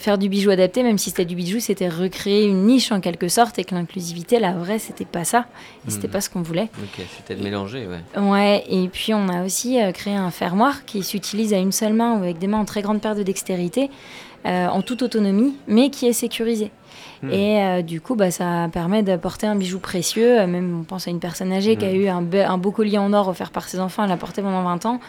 Speaker 4: faire du bijou adapté, même si c'était du bijou, c'était recréer une niche en quelque sorte, et que l'inclusivité, la vraie, c'était pas ça. C'était
Speaker 2: Mhm.
Speaker 4: pas ce qu'on voulait.
Speaker 2: Ok, c'était de mélanger, ouais.
Speaker 4: Ouais, et puis on a aussi euh, créé un fermoir qui s'utilise à une seule main ou avec des mains en très grande perte de dextérité, euh, en toute autonomie, mais qui est sécurisé.
Speaker 2: Hmm.
Speaker 4: Et euh, du coup, bah, ça permet d'apporter un bijou précieux. Même on pense à une personne âgée qui a
Speaker 2: Hmm.
Speaker 4: eu un, be- un beau collier en or offert par ses enfants, elle l'a porté pendant 20 ans.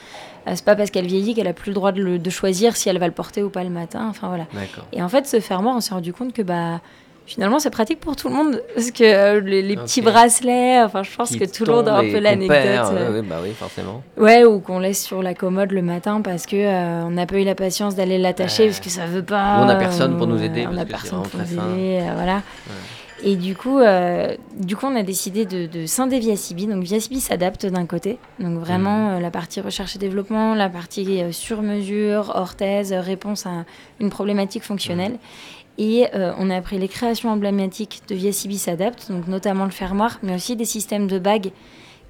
Speaker 4: Euh, c'est pas parce qu'elle vieillit qu'elle a plus le droit de, le- de choisir si elle va le porter ou pas le matin. Enfin voilà. Et en fait, ce fermoir, on s'est rendu compte que bah, finalement, c'est pratique pour tout le monde. Parce que euh, les, les petits bracelets, enfin, je pense
Speaker 2: Qui
Speaker 4: que tout le monde a un peu l'anecdote. euh,
Speaker 2: bah oui, forcément.
Speaker 4: Ouais, ou qu'on laisse sur la commode le matin parce que euh, on n'a pas eu la patience d'aller l'attacher parce que ça veut pas.
Speaker 2: On n'a personne pour nous
Speaker 4: euh,
Speaker 2: aider
Speaker 4: On n'a personne pour nous aider, voilà. Et du coup, euh, du coup, on a décidé de, de scinder Viasibi. Donc Viasibi s'adapte d'un côté, donc vraiment
Speaker 2: Mhm.
Speaker 4: euh, la partie recherche et développement, la partie euh, sur mesure, orthèse, réponse à une problématique fonctionnelle.
Speaker 2: Mhm.
Speaker 4: Et on a pris les créations emblématiques de Viasibi s'adapte, donc notamment le fermoir, mais aussi des systèmes de bagues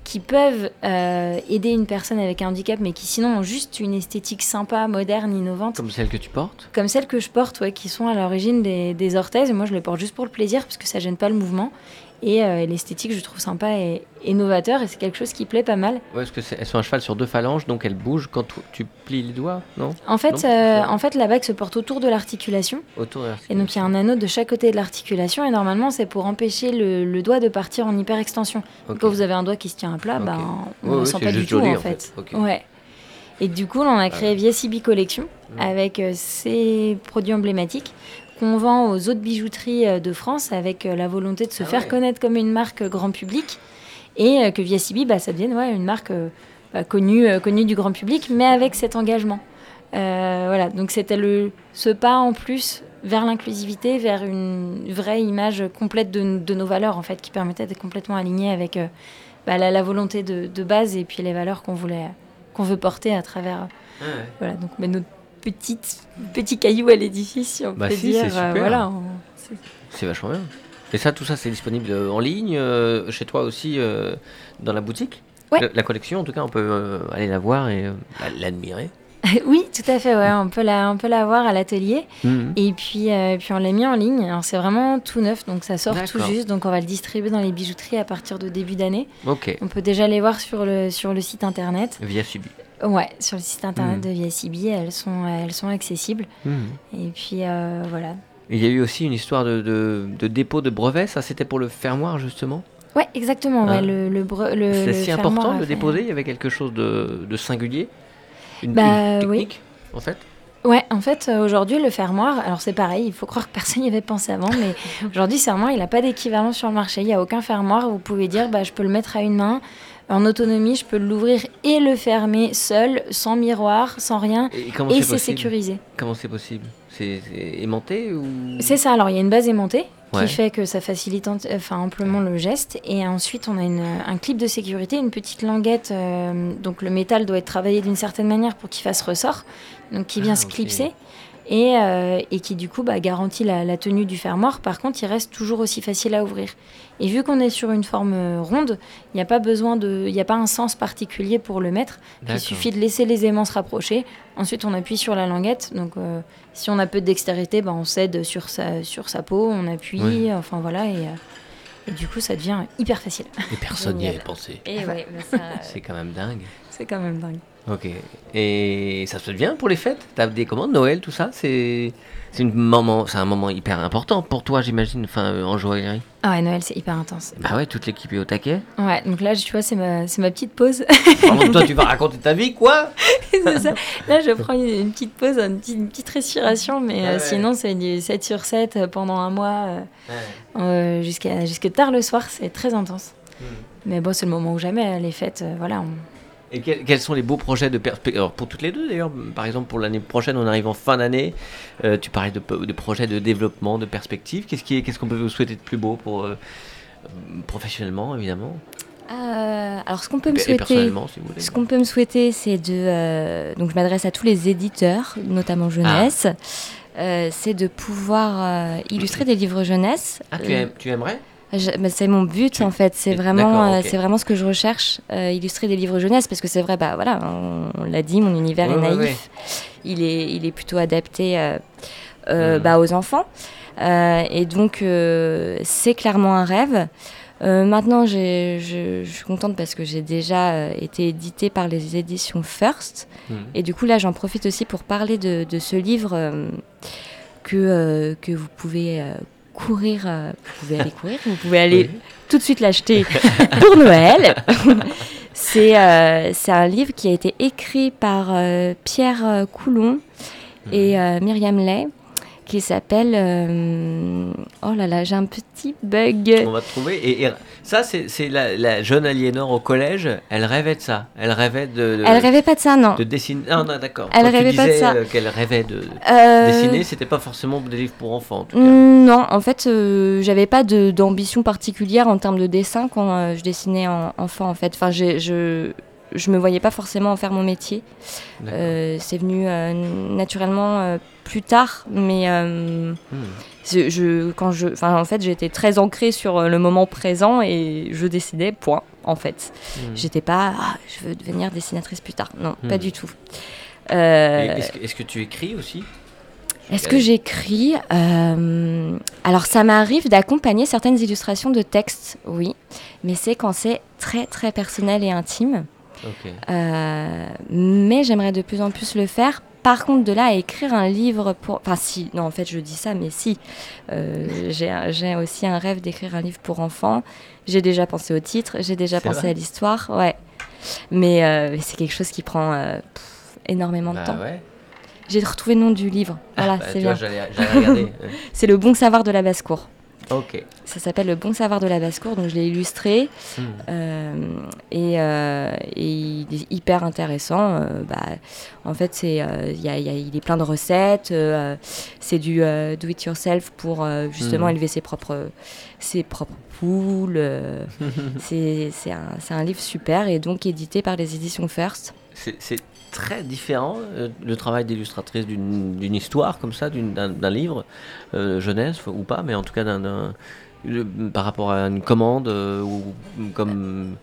Speaker 4: qui peuvent euh, aider une personne avec un handicap, mais qui sinon ont juste une esthétique sympa, moderne, innovante,
Speaker 2: Comme celle que tu portes.
Speaker 4: comme celles que je porte, ouais, qui sont à l'origine des, des orthèses. Et moi, je les porte juste pour le plaisir, parce que ça gêne pas le mouvement. Et euh, l'esthétique, je trouve sympa et, et novateur, et c'est quelque chose qui plaît pas mal.
Speaker 2: Ouais, parce que c'est- elles sont à cheval sur deux phalanges, donc elles bougent quand tu, plies les doigts, non?
Speaker 4: En fait,
Speaker 2: Non,
Speaker 4: euh, en fait, la bague se porte autour de l'articulation.
Speaker 2: Autour de
Speaker 4: Et donc, il y a un anneau de chaque côté de l'articulation. Et normalement, c'est pour empêcher le, le doigt de partir en hyperextension.
Speaker 2: Ok.
Speaker 4: Quand vous avez un doigt qui se tient à plat,
Speaker 2: Ok.
Speaker 4: ben, on ne
Speaker 2: ouais, c'est
Speaker 4: pas du tout,
Speaker 2: joli,
Speaker 4: en
Speaker 2: en
Speaker 4: fait. Ouais. Et du coup, on a créé Viasibi Collection
Speaker 2: Mm.
Speaker 4: avec euh, ces produits emblématiques qu'on vend aux autres bijouteries euh, de France avec euh, la volonté de se
Speaker 2: Ah
Speaker 4: faire
Speaker 2: ouais.
Speaker 4: connaître comme une marque euh, grand public et que Viasibi, bah, ça devienne ouais, une marque bah, connue, connue du grand public, mais avec cet engagement. Euh, voilà, donc c'était le ce pas en plus vers l'inclusivité, vers une vraie image complète de, de nos valeurs en fait, qui permettait d'être complètement aligné avec euh, bah, la, la volonté de, de base et puis les valeurs qu'on voulait, qu'on veut porter à travers,
Speaker 2: ouais.
Speaker 4: voilà, donc mais notre petite petit caillou à l'édifice, si on
Speaker 2: Bah
Speaker 4: peut
Speaker 2: si,
Speaker 4: dire,
Speaker 2: c'est super.
Speaker 4: voilà, on- c'est-
Speaker 2: vachement bien. Et ça, tout ça, c'est disponible euh, en ligne, euh, chez toi aussi, euh, dans la boutique
Speaker 4: Ouais.
Speaker 2: La collection, en tout cas, on peut euh, aller la voir et euh, la- l'admirer.
Speaker 4: oui, tout à fait, ouais, on peut la, on peut la voir à l'atelier.
Speaker 2: Mhm.
Speaker 4: Et puis, euh, puis on l'a mis en ligne. C'est vraiment tout neuf, donc ça sort tout juste. Donc on va le distribuer dans les bijouteries à partir de début d'année.
Speaker 2: Ok.
Speaker 4: On peut déjà les voir sur le, sur le site internet.
Speaker 2: Via Subi.
Speaker 4: Ouais, sur le site internet
Speaker 2: Mhm.
Speaker 4: de VSIB, elles sont, elles sont accessibles.
Speaker 2: Mhm.
Speaker 4: Et puis euh, voilà.
Speaker 2: Il y a eu aussi une histoire de, de- de dépôt de brevet, ça c'était pour le fermoir justement?
Speaker 4: Ouais, exactement.
Speaker 2: Ah.
Speaker 4: ouais, le, le,
Speaker 2: C'est si important de le déposer, il y avait quelque chose de, de singulier? Une,
Speaker 4: Bah,
Speaker 2: une
Speaker 4: oui.
Speaker 2: technique en fait?
Speaker 4: Ouais, en fait, euh, aujourd'hui, le fermoir, alors c'est pareil, il faut croire que personne n'y avait pensé avant, mais aujourd'hui, ce fermoir, il n'a pas d'équivalent sur le marché. Il n'y a aucun fermoir où vous pouvez dire, bah, je peux le mettre à une main, en autonomie, je peux l'ouvrir et le fermer seul, sans miroir, sans rien,
Speaker 2: Et c'est
Speaker 4: sécurisé.
Speaker 2: Comment c'est possible C'est aimanté ou
Speaker 4: C'est ça, alors il y a une base aimantée
Speaker 2: Ouais.
Speaker 4: qui fait que ça facilite enfin, amplement le geste. Et ensuite, on a une- un clip de sécurité, une petite languette. euh, donc le métal doit être travaillé d'une certaine manière pour qu'il fasse ressort, donc qui vient
Speaker 2: Ah,
Speaker 4: se clipser. Et, euh, et qui du coup bah, garantit la, la tenue du fermoir. Par contre, il reste toujours aussi facile à ouvrir. Et vu qu'on est sur une forme euh, ronde, il n'y a pas besoin de, il n'y a pas un sens particulier pour le mettre. Il suffit de laisser les aimants se rapprocher. Ensuite, on appuie sur la languette. Donc, euh, si on a peu de dextérité, bah, on cède sur sa, sur sa peau, on appuie. Enfin voilà. Et, euh, et du coup, ça devient hyper facile.
Speaker 2: Et personne n'y avait pensé.
Speaker 4: Et ouais,
Speaker 2: C'est quand même dingue.
Speaker 4: c'est quand même dingue.
Speaker 2: Ok. Et ça se fait bien pour les fêtes? T'as des commandes, Noël, tout ça? C'est c'est une moment, c'est un moment hyper important pour toi, j'imagine, enfin euh, en joaillerie.
Speaker 4: Ah ouais, Noël, c'est hyper intense.
Speaker 2: Bah ouais, toute l'équipe est au taquet.
Speaker 4: Ouais, donc là, tu vois, c'est ma, c'est ma petite pause.
Speaker 2: Que toi, tu vas raconter ta vie, quoi?
Speaker 4: C'est ça. Là, je prends une, une petite pause, une petite, une petite respiration, mais euh,
Speaker 2: Ouais.
Speaker 4: sinon, c'est du 7 sur 7 euh, pendant un mois, euh, euh, jusqu'à jusque tard le soir, c'est très intense.
Speaker 2: Hmm.
Speaker 4: Mais bon, c'est le moment ou jamais, les fêtes, voilà. on-
Speaker 2: Et quels, quels sont les beaux projets de perspective Alors pour toutes les deux d'ailleurs, par exemple pour l'année prochaine, on arrive en fin d'année. euh, tu parlais de, de projets de développement, de perspective. Qu'est-ce qui est- qu'est-ce qu'on peut vous souhaiter de plus beau pour euh, professionnellement évidemment?
Speaker 3: Euh, alors, ce qu'on peut
Speaker 2: si
Speaker 3: ce qu'on peut me souhaiter, c'est de. donc, je m'adresse à tous les éditeurs, notamment jeunesse. euh, c'est de pouvoir illustrer des livres jeunesse.
Speaker 2: Ah tu, aimes- tu aimerais?
Speaker 3: Bah, c'est mon but en fait, c'est vraiment, euh, c'est vraiment ce que je recherche, euh, illustrer des livres jeunesse, parce que c'est vrai, bah voilà, on, on l'a dit, mon univers
Speaker 2: Ouais,
Speaker 3: est
Speaker 2: ouais,
Speaker 3: naïf, il est, il est plutôt adapté euh, euh,
Speaker 2: Mhm.
Speaker 3: bah, aux enfants. Et donc, c'est clairement un rêve. Maintenant, je, suis contente parce que j'ai déjà été éditée par les éditions First.
Speaker 2: Mhm.
Speaker 3: Et du coup, là, j'en profite aussi pour parler de, de ce livre que, que vous pouvez courir. euh, vous pouvez aller courir, vous pouvez aller
Speaker 2: Oui.
Speaker 3: tout de suite l'acheter pour Noël. c'est euh, c'est un livre qui a été écrit par euh, Pierre Coulon et euh, Myriam Lay qui s'appelle... euh, oh là là, j'ai un petit bug.
Speaker 2: On va trouver. Et, et ça, c'est la, la jeune Aliénor au collège. Elle rêvait de ça. Elle rêvait de. de-
Speaker 3: Elle rêvait pas de ça, non.
Speaker 2: De dessiner. Ah, non, d'accord.
Speaker 3: Elle
Speaker 2: Quand tu
Speaker 3: rêvait pas de ça.
Speaker 2: euh, Qu'elle rêvait de
Speaker 3: Euh,
Speaker 2: dessiner, c'était pas forcément des livres pour enfants, en tout cas.
Speaker 3: Mm, Non, en fait, euh, j'avais pas d'ambition particulière en termes de dessin quand je dessinais en, enfant, en fait. Enfin, je je me voyais pas forcément en faire mon métier. Euh, C'est venu euh, naturellement euh, plus tard, mais euh,
Speaker 2: Hmm.
Speaker 3: je, je- quand je, en fait, j'étais très ancrée sur euh, le moment présent et je décidais, point, en fait.
Speaker 2: Hmm.
Speaker 3: J'étais pas, Ah, je veux devenir dessinatrice plus tard. Non,
Speaker 2: Hmm.
Speaker 3: pas du tout. Euh,
Speaker 2: Est-ce que, tu écris aussi?
Speaker 3: Est-ce que j'écris? Euh, Alors, ça m'arrive d'accompagner certaines illustrations de textes, oui, mais c'est quand c'est très très personnel et intime. Euh, mais j'aimerais de plus en plus le faire. Par contre, de là à écrire un livre pour. Enfin, si, non, en fait, je dis ça, mais si. Euh, j'ai aussi un rêve d'écrire un livre pour enfants. J'ai déjà pensé au titre, j'ai déjà pensé
Speaker 2: vrai
Speaker 3: à l'histoire, ouais. Mais euh, c'est quelque chose qui prend euh, pff, énormément de
Speaker 2: Bah
Speaker 3: temps.
Speaker 2: ouais.
Speaker 3: J'ai retrouvé le nom du livre. Voilà,
Speaker 2: Bah,
Speaker 3: c'est bien.
Speaker 2: J'allais j'allais regarder.
Speaker 3: C'est Le Bon Savoir de la Basse-Cour.
Speaker 2: Ok.
Speaker 3: Ça s'appelle Le Bon Savoir de la Basse-Cour, donc je l'ai illustré.
Speaker 2: Hmm.
Speaker 3: Euh, et, euh, et il est hyper intéressant. euh, bah, en fait, c'est, il y a- il y a- il est plein de recettes. c'est du euh, do it yourself pour justement
Speaker 2: Mhm.
Speaker 3: élever ses propres, ses propres poules. c'est, un, un livre super et donc édité par les éditions First.
Speaker 2: C'est très différent euh, le travail d'illustratrice d'une histoire comme ça, d'un livre, euh, jeunesse ou pas, mais en tout cas d'un- par rapport à une commande euh, ou comme.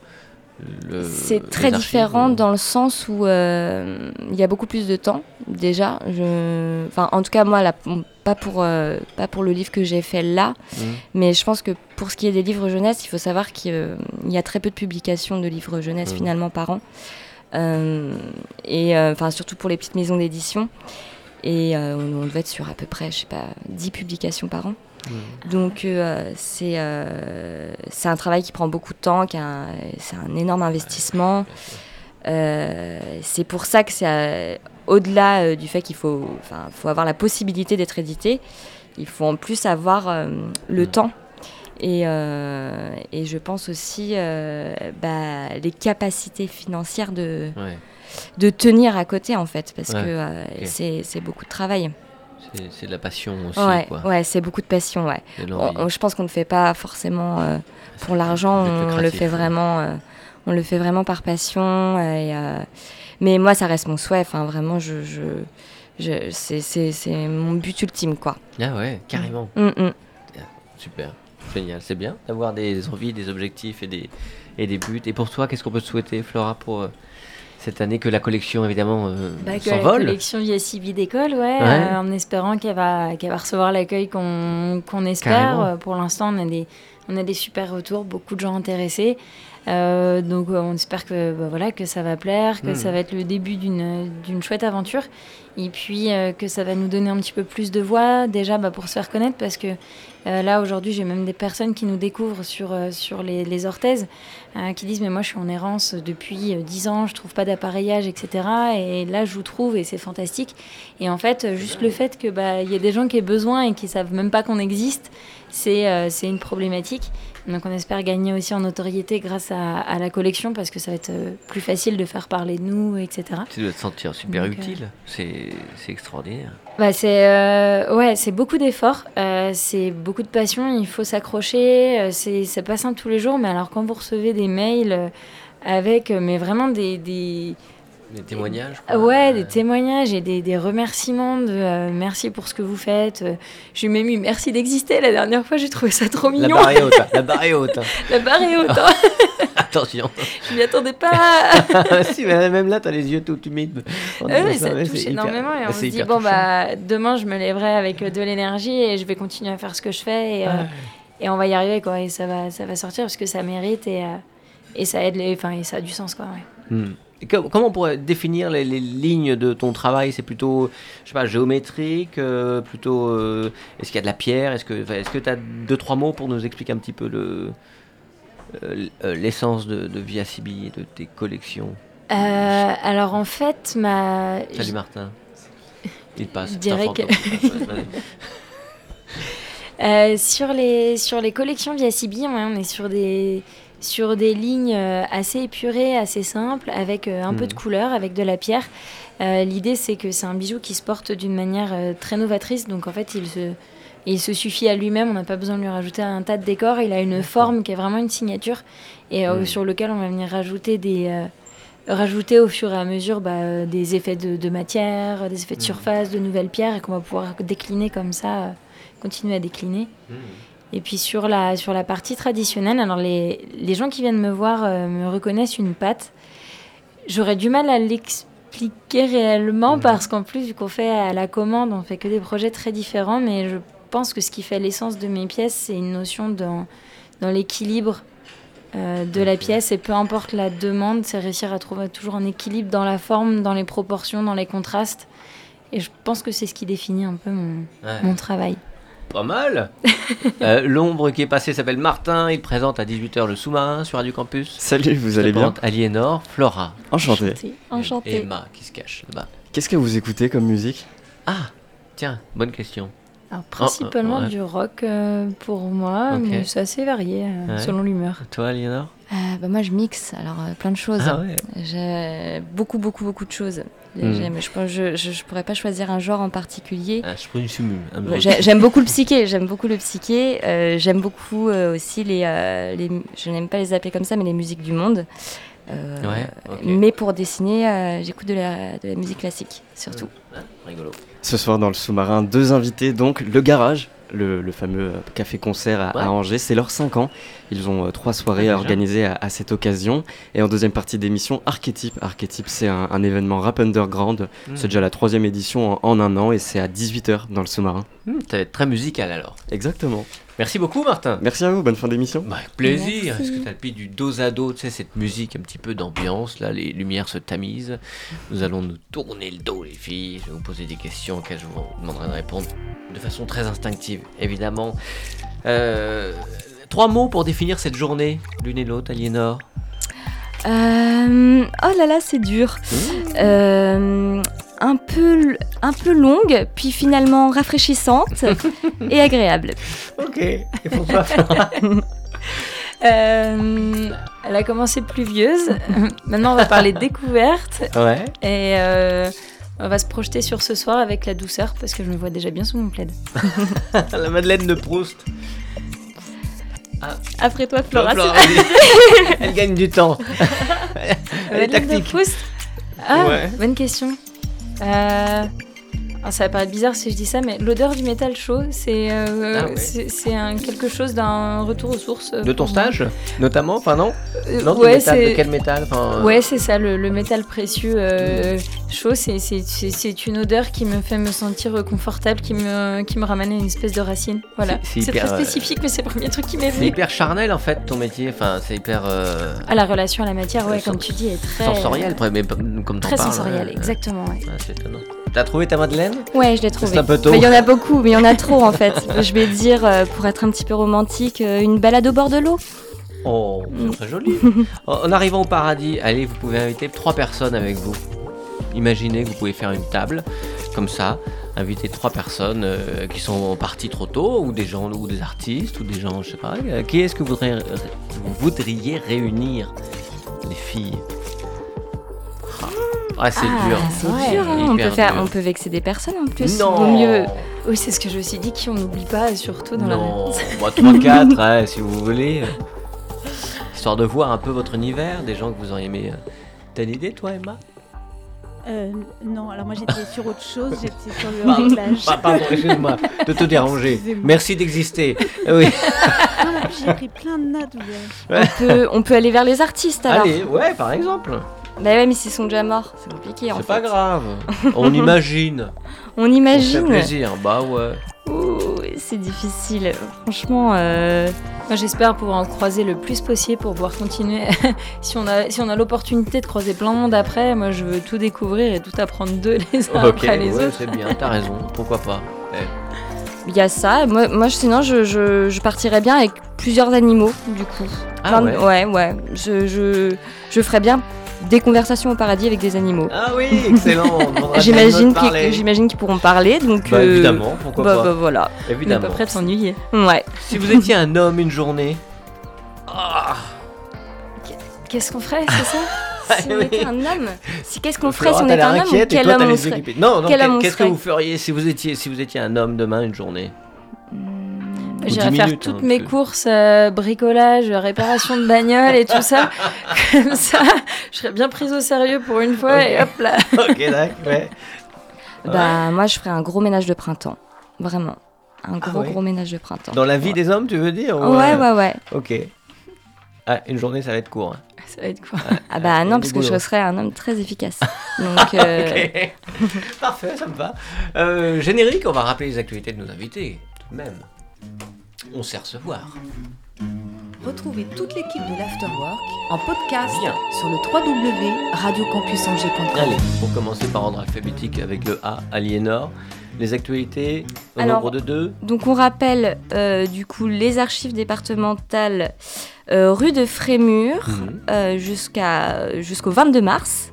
Speaker 2: le-
Speaker 3: C'est très différent
Speaker 2: ou-
Speaker 3: dans le sens où euh, il y a beaucoup plus de temps déjà. Je... Enfin, en tout cas, moi, là, pas, pour, euh, pas pour le livre que j'ai fait là,
Speaker 2: Mhm.
Speaker 3: mais je pense que pour ce qui est des livres jeunesse, il faut savoir qu'il euh, il y a très peu de publications de livres jeunesse
Speaker 2: Mhm.
Speaker 3: finalement par an. Euh, et euh, enfin, surtout pour les petites maisons d'édition. Et euh, on, on devait être sur à peu près, je sais pas, 10 publications par an. Donc euh, c'est euh, c'est un travail qui prend beaucoup de temps, qui c'est un énorme investissement. Euh, c'est pour ça que c'est au-delà du fait qu'il faut, faut avoir la possibilité d'être édité, il faut en plus avoir le temps. Et, euh, et je pense aussi euh, bah, les capacités financières de,
Speaker 2: Ouais,
Speaker 3: de tenir à côté en fait, parce
Speaker 2: Ouais,
Speaker 3: que euh,
Speaker 2: ok.
Speaker 3: c'est beaucoup de travail.
Speaker 2: c'est- de la passion aussi,
Speaker 3: ouais,
Speaker 2: quoi.
Speaker 3: ouais c'est beaucoup de passion. Ouais. On- je pense qu'on ne fait pas forcément euh, pour l'argent, on, le fait vraiment, euh, on le fait vraiment par passion. Et, euh, mais moi, ça reste mon souhait. Enfin, vraiment, je, je, je- c'est, mon but ultime, quoi.
Speaker 2: Ah ouais, carrément.
Speaker 3: Mm, mm.
Speaker 2: Super, génial. C'est bien d'avoir des envies, des objectifs et des, et des buts. Et pour toi, qu'est-ce qu'on peut te souhaiter, Flora, pour euh, cette année que la collection, évidemment, euh,
Speaker 4: Bah, que la
Speaker 2: s'envole
Speaker 4: collection via Civi d'école, ouais,
Speaker 2: Ouais.
Speaker 4: euh, en espérant qu'elle va, qu'elle va recevoir l'accueil qu'on qu'on espère.
Speaker 2: Carrément.
Speaker 4: Euh, Pour l'instant, on a des, on a des super retours, beaucoup de gens intéressés. Donc, on espère que, bah, voilà, que ça va plaire, que
Speaker 2: Mhm.
Speaker 4: ça va être le début d'une d'une chouette aventure. Et puis, que ça va nous donner un petit peu plus de voix, déjà bah, pour se faire connaître, parce que là, aujourd'hui, j'ai même des personnes qui nous découvrent sur, euh, sur les, les orthèses, euh, qui disent Mais moi, je suis en errance depuis euh, 10 ans, je trouve pas d'appareillage, etc. Et là, je vous trouve et c'est fantastique. Et en fait, euh, juste le fait qu'il bah, il y ait des gens qui aient besoin et qui savent même pas qu'on existe, c'est euh, c'est une problématique. Donc, on espère gagner aussi en notoriété grâce à, à la collection, parce que ça va être euh, plus facile de faire parler de nous, etc.
Speaker 2: Tu dois te sentir super
Speaker 4: Donc, euh,
Speaker 2: utile. C'est c'est extraordinaire.
Speaker 4: Bah c'est euh, ouais, c'est beaucoup d'efforts, euh, c'est beaucoup de passion. Il faut s'accrocher. c'est pas simple tous les jours, mais alors quand vous recevez des mails avec, mais vraiment des, des
Speaker 2: Des témoignages quoi.
Speaker 4: ouais,
Speaker 2: Euh,
Speaker 4: des témoignages et des, des remerciements de euh, merci pour ce que vous faites. Euh, J'ai même eu merci d'exister la dernière fois. J'ai trouvé ça trop
Speaker 2: La
Speaker 4: mignon.
Speaker 2: barre est haute. La barre est haute.
Speaker 4: La barre est haute. hein.
Speaker 2: Attention.
Speaker 4: Je m'y attendais pas.
Speaker 2: si, mais même là, t'as les yeux tout humides.
Speaker 4: Mais ça
Speaker 2: ouais,
Speaker 4: touche
Speaker 2: hyper-
Speaker 4: énormément et on se dit bon
Speaker 2: touchant.
Speaker 4: bah demain je me lèverai avec euh, de l'énergie et je vais continuer à faire ce que je fais et, euh,
Speaker 2: Ouais.
Speaker 4: et on va y arriver quoi et ça va ça va sortir parce que ça mérite et euh, et ça aide les et ça a du sens quoi ouais.
Speaker 2: Hmm. Comment on pourrait définir les, les lignes de ton travail? C'est plutôt, je sais pas, géométrique, euh, plutôt. euh, est-ce qu'il y a de la pierre? Est-ce que, tu as deux trois mots pour nous expliquer un petit peu le euh, l'essence de, de Via Sibi et de tes collections?
Speaker 4: Euh, alors en fait ma
Speaker 2: Salut Martin. Il te passe.
Speaker 4: Je dirais. Euh, sur, les, sur les collections via Sibi, ouais, on est sur des, sur des lignes euh, assez épurées, assez simples, avec euh, un peu de couleur, avec de la pierre. Euh, L'idée, c'est que c'est un bijou qui se porte d'une manière euh, très novatrice. Donc, en fait, il se, il se suffit à lui-même. On n'a pas besoin de lui rajouter un tas de décors. Il a une forme qui est vraiment une signature et euh, sur lequel on va venir rajouter des... rajouter au fur et à mesure bah, des effets de, de matière, des effets de
Speaker 2: Mhm.
Speaker 4: surface, de nouvelles pierres et qu'on va pouvoir décliner comme ça, continuer à décliner. Et puis sur la, sur la partie traditionnelle, alors les, les gens qui viennent me voir euh, me reconnaissent une pâte. J'aurais du mal à l'expliquer réellement parce qu'en plus, vu qu'on fait à la commande, on fait que des projets très différents, mais je pense que ce qui fait l'essence de mes pièces, c'est une notion dans, dans l'équilibre euh, de la pièce et peu importe la demande, c'est réussir à trouver toujours un équilibre dans la forme, dans les proportions, dans les contrastes. Et je pense que c'est ce qui définit un peu mon,
Speaker 2: Ouais.
Speaker 4: mon travail.
Speaker 2: Pas mal. Euh, L'ombre qui est passée s'appelle Martin. Il présente à 18h le sous-marin sur Radio Campus.
Speaker 6: Salut, vous allez bien
Speaker 2: Présente Aliénor, Flora.
Speaker 6: Enchanté.
Speaker 2: Et
Speaker 3: Enchantée.
Speaker 2: Emma qui se cache là-bas.
Speaker 6: Qu'est-ce que vous écoutez comme musique?
Speaker 2: Ah, tiens, bonne question.
Speaker 4: Alors, principalement
Speaker 2: ouais.
Speaker 4: du rock euh, pour moi, mais c'est assez varié euh,
Speaker 2: Ouais.
Speaker 4: selon l'humeur.
Speaker 2: Toi, Aliénor?
Speaker 3: Bah, moi, je mixe alors euh, plein de choses.
Speaker 2: Ah ouais.
Speaker 3: J'ai beaucoup, beaucoup, beaucoup de choses.
Speaker 2: Hmm.
Speaker 3: Je, je, je, je pourrais pas choisir un genre en particulier.
Speaker 2: Ah,
Speaker 3: J'aime beaucoup le psyché, j'aime beaucoup le psyché. euh, j'aime beaucoup euh, aussi les, euh, les, je n'aime pas les appeler comme ça, mais les musiques du monde. Euh,
Speaker 2: Ouais.
Speaker 3: Mais pour dessiner, euh, j'écoute de la, de la musique classique, surtout.
Speaker 2: Ah, rigolo.
Speaker 6: Ce soir dans le sous-marin, deux invités, donc le garage, le, le fameux café-concert à. Angers, c'est leurs 5 ans. Ils ont euh, trois soirées
Speaker 2: Ah,
Speaker 6: organiser à, à cette occasion. Et en deuxième partie d'émission, Archétype. Archétype, c'est un, un événement rap underground.
Speaker 2: Hmm.
Speaker 6: C'est déjà la troisième édition en, en un an et c'est à 18h dans le sous-marin.
Speaker 2: Être très musical alors.
Speaker 6: Exactement.
Speaker 2: Merci beaucoup, Martin.
Speaker 6: Merci à vous, bonne fin d'émission.
Speaker 2: Bah, avec plaisir. Est-ce que tu as depuis du dos à dos, tu sais, cette musique un petit peu d'ambiance, là, les lumières se tamisent. Nous allons nous tourner le dos, les filles. Je vais vous poser des questions auxquelles je vous demanderai de répondre de façon très instinctive, évidemment. Euh, trois mots pour définir cette journée, l'une et l'autre, Aliénor.
Speaker 3: Euh, oh là là, c'est dur. Euh, un, peu, un peu longue, puis finalement rafraîchissante et agréable.
Speaker 2: Ok. Et pour toi
Speaker 4: Euh, elle a commencé pluvieuse. Maintenant, on va parler découverte
Speaker 2: Ouais.
Speaker 4: et euh, on va se projeter sur ce soir avec la douceur parce que je me vois déjà bien sous mon plaid.
Speaker 2: La Madeleine de Proust.
Speaker 3: Après toi, Flora.
Speaker 2: Elle gagne du temps. Elle est
Speaker 4: Madeleine de
Speaker 2: tactique.
Speaker 4: Proust Ah,
Speaker 2: Ouais.
Speaker 4: bonne question. Euh, alors, ça va paraître bizarre si je dis ça, mais l'odeur du métal chaud, c'est euh,
Speaker 2: Ah
Speaker 4: c'est- c'est quelque chose d'un retour aux sources. euh,
Speaker 2: De ton
Speaker 4: moi.
Speaker 2: stage, notamment Enfin, non
Speaker 4: Euh,
Speaker 2: Non,
Speaker 4: ouais,
Speaker 2: métal, de
Speaker 4: c'est
Speaker 2: quel métal
Speaker 4: ouais, c'est ça, le, le métal précieux euh, chaud, c'est- c'est c'est- c'est une odeur qui me fait me sentir confortable, qui me, qui me ramène à une espèce de racine. Voilà.
Speaker 2: C'est- c'est
Speaker 4: C'est très spécifique, mais c'est le premier truc qui m'est
Speaker 2: C'est
Speaker 4: venu.
Speaker 2: hyper charnel en fait ton métier, enfin c'est hyper euh,
Speaker 4: Ah, la relation à la matière, ouais, comme tu dis, est très
Speaker 2: sensoriel, mais comme
Speaker 4: Très
Speaker 2: parles,
Speaker 4: sensoriel,
Speaker 2: ouais.
Speaker 4: exactement. Ouais,
Speaker 2: c'est étonnant. T'as trouvé ta Madeleine
Speaker 3: Ouais, je l'ai trouvé.
Speaker 2: C'est un peu tôt.
Speaker 3: Mais Il y en a beaucoup, mais il y en a trop en fait. Je vais dire, euh, pour être un petit peu romantique, euh, une balade au bord de l'eau.
Speaker 2: Oh, c'est très joli. en en arrivant au paradis, allez, vous pouvez inviter trois personnes avec vous. Imaginez que vous pouvez faire une table comme ça, inviter trois personnes euh, qui sont parties trop tôt, ou des gens, ou des artistes, ou des gens, je sais pas. euh, qui est-ce que vous voudriez, vous voudriez réunir, les filles? Ah, c'est
Speaker 3: Ah,
Speaker 2: dur.
Speaker 3: C'est
Speaker 4: Ouais.
Speaker 3: dur, hein. on,
Speaker 2: Hyper
Speaker 3: peut faire,
Speaker 2: dur.
Speaker 3: on peut vexer des personnes en plus.
Speaker 2: Non.
Speaker 3: Vaut mieux.
Speaker 4: Oui, c'est ce que je me suis dit, qui on n'oublie pas, surtout dans
Speaker 2: Non,
Speaker 4: la
Speaker 2: moi 3-4, ouais, si vous voulez. Histoire de voir un peu votre univers, des gens que vous auriez aimé. euh. T'as une idée, toi, Emma?
Speaker 5: Euh, non, alors moi j'étais sur autre chose, j'étais sur le réglage.
Speaker 2: Ah, pardon, excuse-moi de te déranger. Merci d'exister. Euh, Oui.
Speaker 5: Non, j'ai pris plein de notes.
Speaker 3: On peut, on peut aller vers les artistes alors.
Speaker 2: Allez, ouais, par exemple.
Speaker 3: Bah ouais, mais s'ils sont déjà morts, c'est compliqué en
Speaker 2: C'est pas grave. On imagine.
Speaker 3: On
Speaker 2: On se fait
Speaker 3: imagine.
Speaker 2: plaisir. Bah ouais.
Speaker 3: Ouh, c'est difficile. Franchement, euh,
Speaker 4: Moi, j'espère pouvoir en croiser le plus possible pour pouvoir continuer. si on a, si on a l'opportunité de croiser plein de monde après, moi, je veux tout découvrir et tout apprendre d'eux les uns
Speaker 2: Ok,
Speaker 4: après les
Speaker 2: ouais,
Speaker 4: autres.
Speaker 2: c'est bien, t'as raison. Pourquoi pas.
Speaker 3: Il y a ça. Moi, moi sinon, je, je, je partirais bien avec plusieurs animaux, du coup.
Speaker 2: Ah
Speaker 3: de-
Speaker 2: ouais.
Speaker 3: ouais, ouais. Je, je, je ferais bien des conversations au paradis avec des animaux.
Speaker 2: Ah oui, excellent. on
Speaker 3: J'imagine qu'ils
Speaker 2: parler.
Speaker 3: j'imagine qu'ils pourront parler, donc.
Speaker 2: Bah
Speaker 3: euh,
Speaker 2: évidemment, pourquoi
Speaker 3: bah,
Speaker 2: pas.
Speaker 3: bah, voilà.
Speaker 4: On
Speaker 2: Évidemment.
Speaker 4: pas prêt de s'ennuyer.
Speaker 3: Ouais.
Speaker 2: Si vous étiez un homme une journée. Ah,
Speaker 4: Qu'est-ce qu'on ferait, c'est ça
Speaker 3: Si on était un homme, si qu'est-ce qu'on ferait si on était un homme? ou quel homme on serait?
Speaker 2: Non, non,
Speaker 3: on
Speaker 2: qu'est-ce que vous feriez si vous étiez si vous étiez un homme demain une journée? Dix
Speaker 4: faire
Speaker 2: minutes,
Speaker 4: toutes
Speaker 2: hein,
Speaker 4: mes courses, euh, bricolage, réparation de bagnole et tout ça. Comme ça, je serais bien prise au sérieux pour une fois et hop là.
Speaker 2: Ok, d'accord. Ouais.
Speaker 3: Bah, moi, je ferais un gros ménage de printemps. Vraiment. Un gros,
Speaker 2: ouais.
Speaker 3: gros ménage de printemps.
Speaker 2: Dans la vie des hommes, tu veux dire ou,
Speaker 3: Ouais,
Speaker 2: euh,
Speaker 3: ouais, ouais.
Speaker 2: Ok. Ah, une journée, ça va être court. hein.
Speaker 4: Ça va être quoi
Speaker 3: Ah bah
Speaker 2: il y a
Speaker 3: non, parce que je serais un homme très efficace. Donc, euh,
Speaker 2: Ok. Parfait, ça me va. Euh, générique, on va rappeler les actualités de nos invités, tout de même. On sait recevoir.
Speaker 1: Retrouvez toute l'équipe de l'Afterwork en podcast
Speaker 2: Bien.
Speaker 1: sur le www.radiocampusangers.com.
Speaker 2: Allez, pour commencer par ordre alphabétique avec le A, Aliénor. Les actualités, au
Speaker 3: Alors-
Speaker 2: nombre de deux.
Speaker 3: donc on rappelle euh, du coup les archives départementales euh, rue de Frémur
Speaker 2: Mhm.
Speaker 3: euh, jusqu'à jusqu'au 22 mars.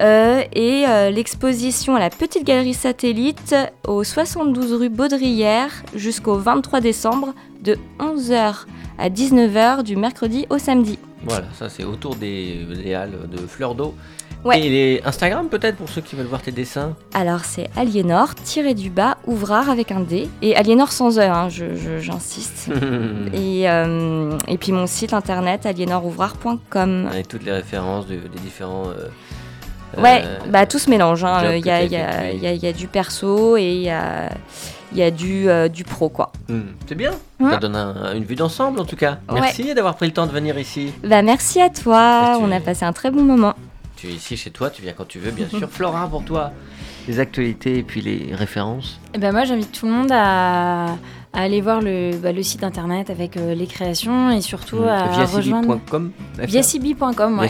Speaker 3: Euh, et euh, l'exposition à la Petite Galerie Satellite au 72 rue Baudrière jusqu'au 23 décembre de 11h à 19h du mercredi au samedi.
Speaker 2: Voilà, ça c'est autour des, des halles de Fleur d'eau.
Speaker 3: Ouais.
Speaker 2: Et les Instagram peut-être pour ceux qui veulent voir tes dessins?
Speaker 3: Alors c'est Aliénor, tiré du bas, ouvrard avec un D. Et Aliénor sans E, hein, j'insiste. et, euh, et puis mon site internet aliénorouvrard.com.
Speaker 2: Avec toutes les références de- des différents. euh,
Speaker 3: Ouais,
Speaker 2: euh,
Speaker 3: bah tout se mélange. hein. Il
Speaker 2: que
Speaker 3: y, a,
Speaker 2: t'as
Speaker 3: il y, a,
Speaker 2: effectué.
Speaker 3: il y a- il y a du perso et il y a, il y a du, euh, du pro quoi.
Speaker 2: hmm, C'est bien,
Speaker 3: Ouais.
Speaker 2: ça donne un- une vue d'ensemble en tout cas.
Speaker 3: Ouais.
Speaker 2: Merci d'avoir pris le temps de venir ici.
Speaker 3: Bah merci à
Speaker 2: Et
Speaker 3: toi,
Speaker 2: tu-
Speaker 3: on a passé un très bon moment.
Speaker 2: Tu es ici chez toi, tu viens quand tu veux, bien sûr. Flora, pour toi, les actualités et puis les références.
Speaker 4: Eh ben moi, j'invite tout le monde à, à aller voir le, bah, le site internet avec euh, les créations et surtout
Speaker 2: Hmm,
Speaker 4: à
Speaker 2: Via
Speaker 4: rejoindre
Speaker 2: cibi.com.
Speaker 4: viacibi.com. Ouais.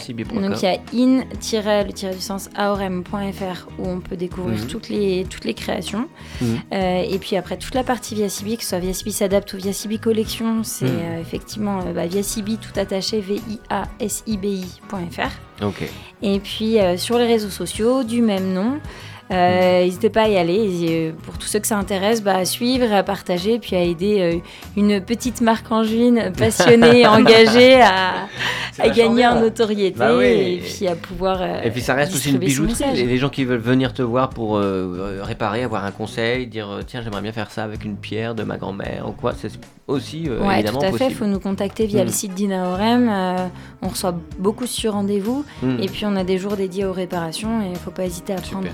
Speaker 4: Donc il y a in le tiré du sens aorem.fr où on peut découvrir
Speaker 2: Mhm.
Speaker 4: toutes, les, toutes les créations.
Speaker 2: Mhm.
Speaker 4: Euh, et puis après toute la partie Viacibi, que ce soit Viacibi s'adapte ou Viacibi collection, c'est
Speaker 2: Mhm.
Speaker 4: euh, effectivement bah, Viacibi tout attaché V-I-A-S-I-B-I.fr.
Speaker 2: Ok.
Speaker 4: Et puis sur les réseaux sociaux du même nom. Euh, N'hésitez pas à y aller. Euh, pour tous ceux que ça intéresse, bah, à suivre, à partager, puis à aider euh, une petite marque juin passionnée, engagée à, gagner en notoriété
Speaker 2: Bah oui.
Speaker 4: et puis à pouvoir. euh,
Speaker 2: Et puis ça reste aussi une bijouterie. Les, les gens qui veulent venir te voir pour euh, réparer, avoir un conseil, dire tiens j'aimerais bien faire ça avec une pierre de ma grand-mère ou quoi, c'est aussi euh,
Speaker 4: Ouais,
Speaker 2: évidemment
Speaker 4: tout à fait. Il faut nous contacter via
Speaker 2: Mm.
Speaker 4: le site d'Inaorem. euh, on reçoit beaucoup sur rendez-vous.
Speaker 2: Hmm,
Speaker 4: Et puis on a des jours dédiés aux réparations et il ne faut pas hésiter à
Speaker 2: Super.
Speaker 4: prendre,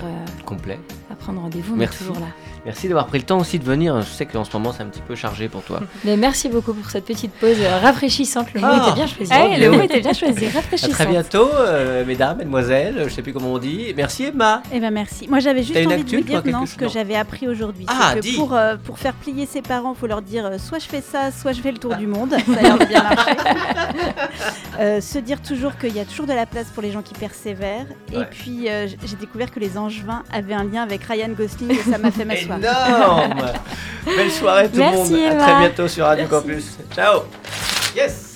Speaker 2: Complet.
Speaker 4: à prendre rendez-vous. On est
Speaker 2: Merci.
Speaker 4: toujours là.
Speaker 2: Merci d'avoir pris le temps aussi de venir. Je sais qu'en ce moment c'est un petit peu chargé pour toi.
Speaker 4: Mais merci beaucoup pour cette petite pause rafraîchissante. Le mot
Speaker 2: Ah.
Speaker 4: était bien choisi.
Speaker 2: Eh, le mot
Speaker 3: était bien choisi,
Speaker 2: À
Speaker 3: rafraîchissant.
Speaker 2: très bientôt, euh, mesdames, mesdemoiselles. Je sais plus comment on dit. Merci Emma.
Speaker 5: Eh ben merci. Moi j'avais juste envie
Speaker 2: actu,
Speaker 5: de vous dire non, ce
Speaker 2: chose
Speaker 5: que j'avais appris aujourd'hui.
Speaker 2: Ah,
Speaker 5: c'est que
Speaker 2: dis.
Speaker 5: pour, euh, pour faire plier ses parents, il faut leur dire euh, soit je fais ça, soit je fais le tour du monde. Ça a l'air de bien marcher. Euh, se dire toujours qu'il y a toujours de la place pour les gens qui persévèrent. Et puis euh, j'ai découvert que les Angevins avaient un lien avec Ryan Gosling et ça m'a fait m'asseoir.
Speaker 2: Énorme. Belle soirée tout le monde. À très bientôt sur Radio Campus. Ciao. Yes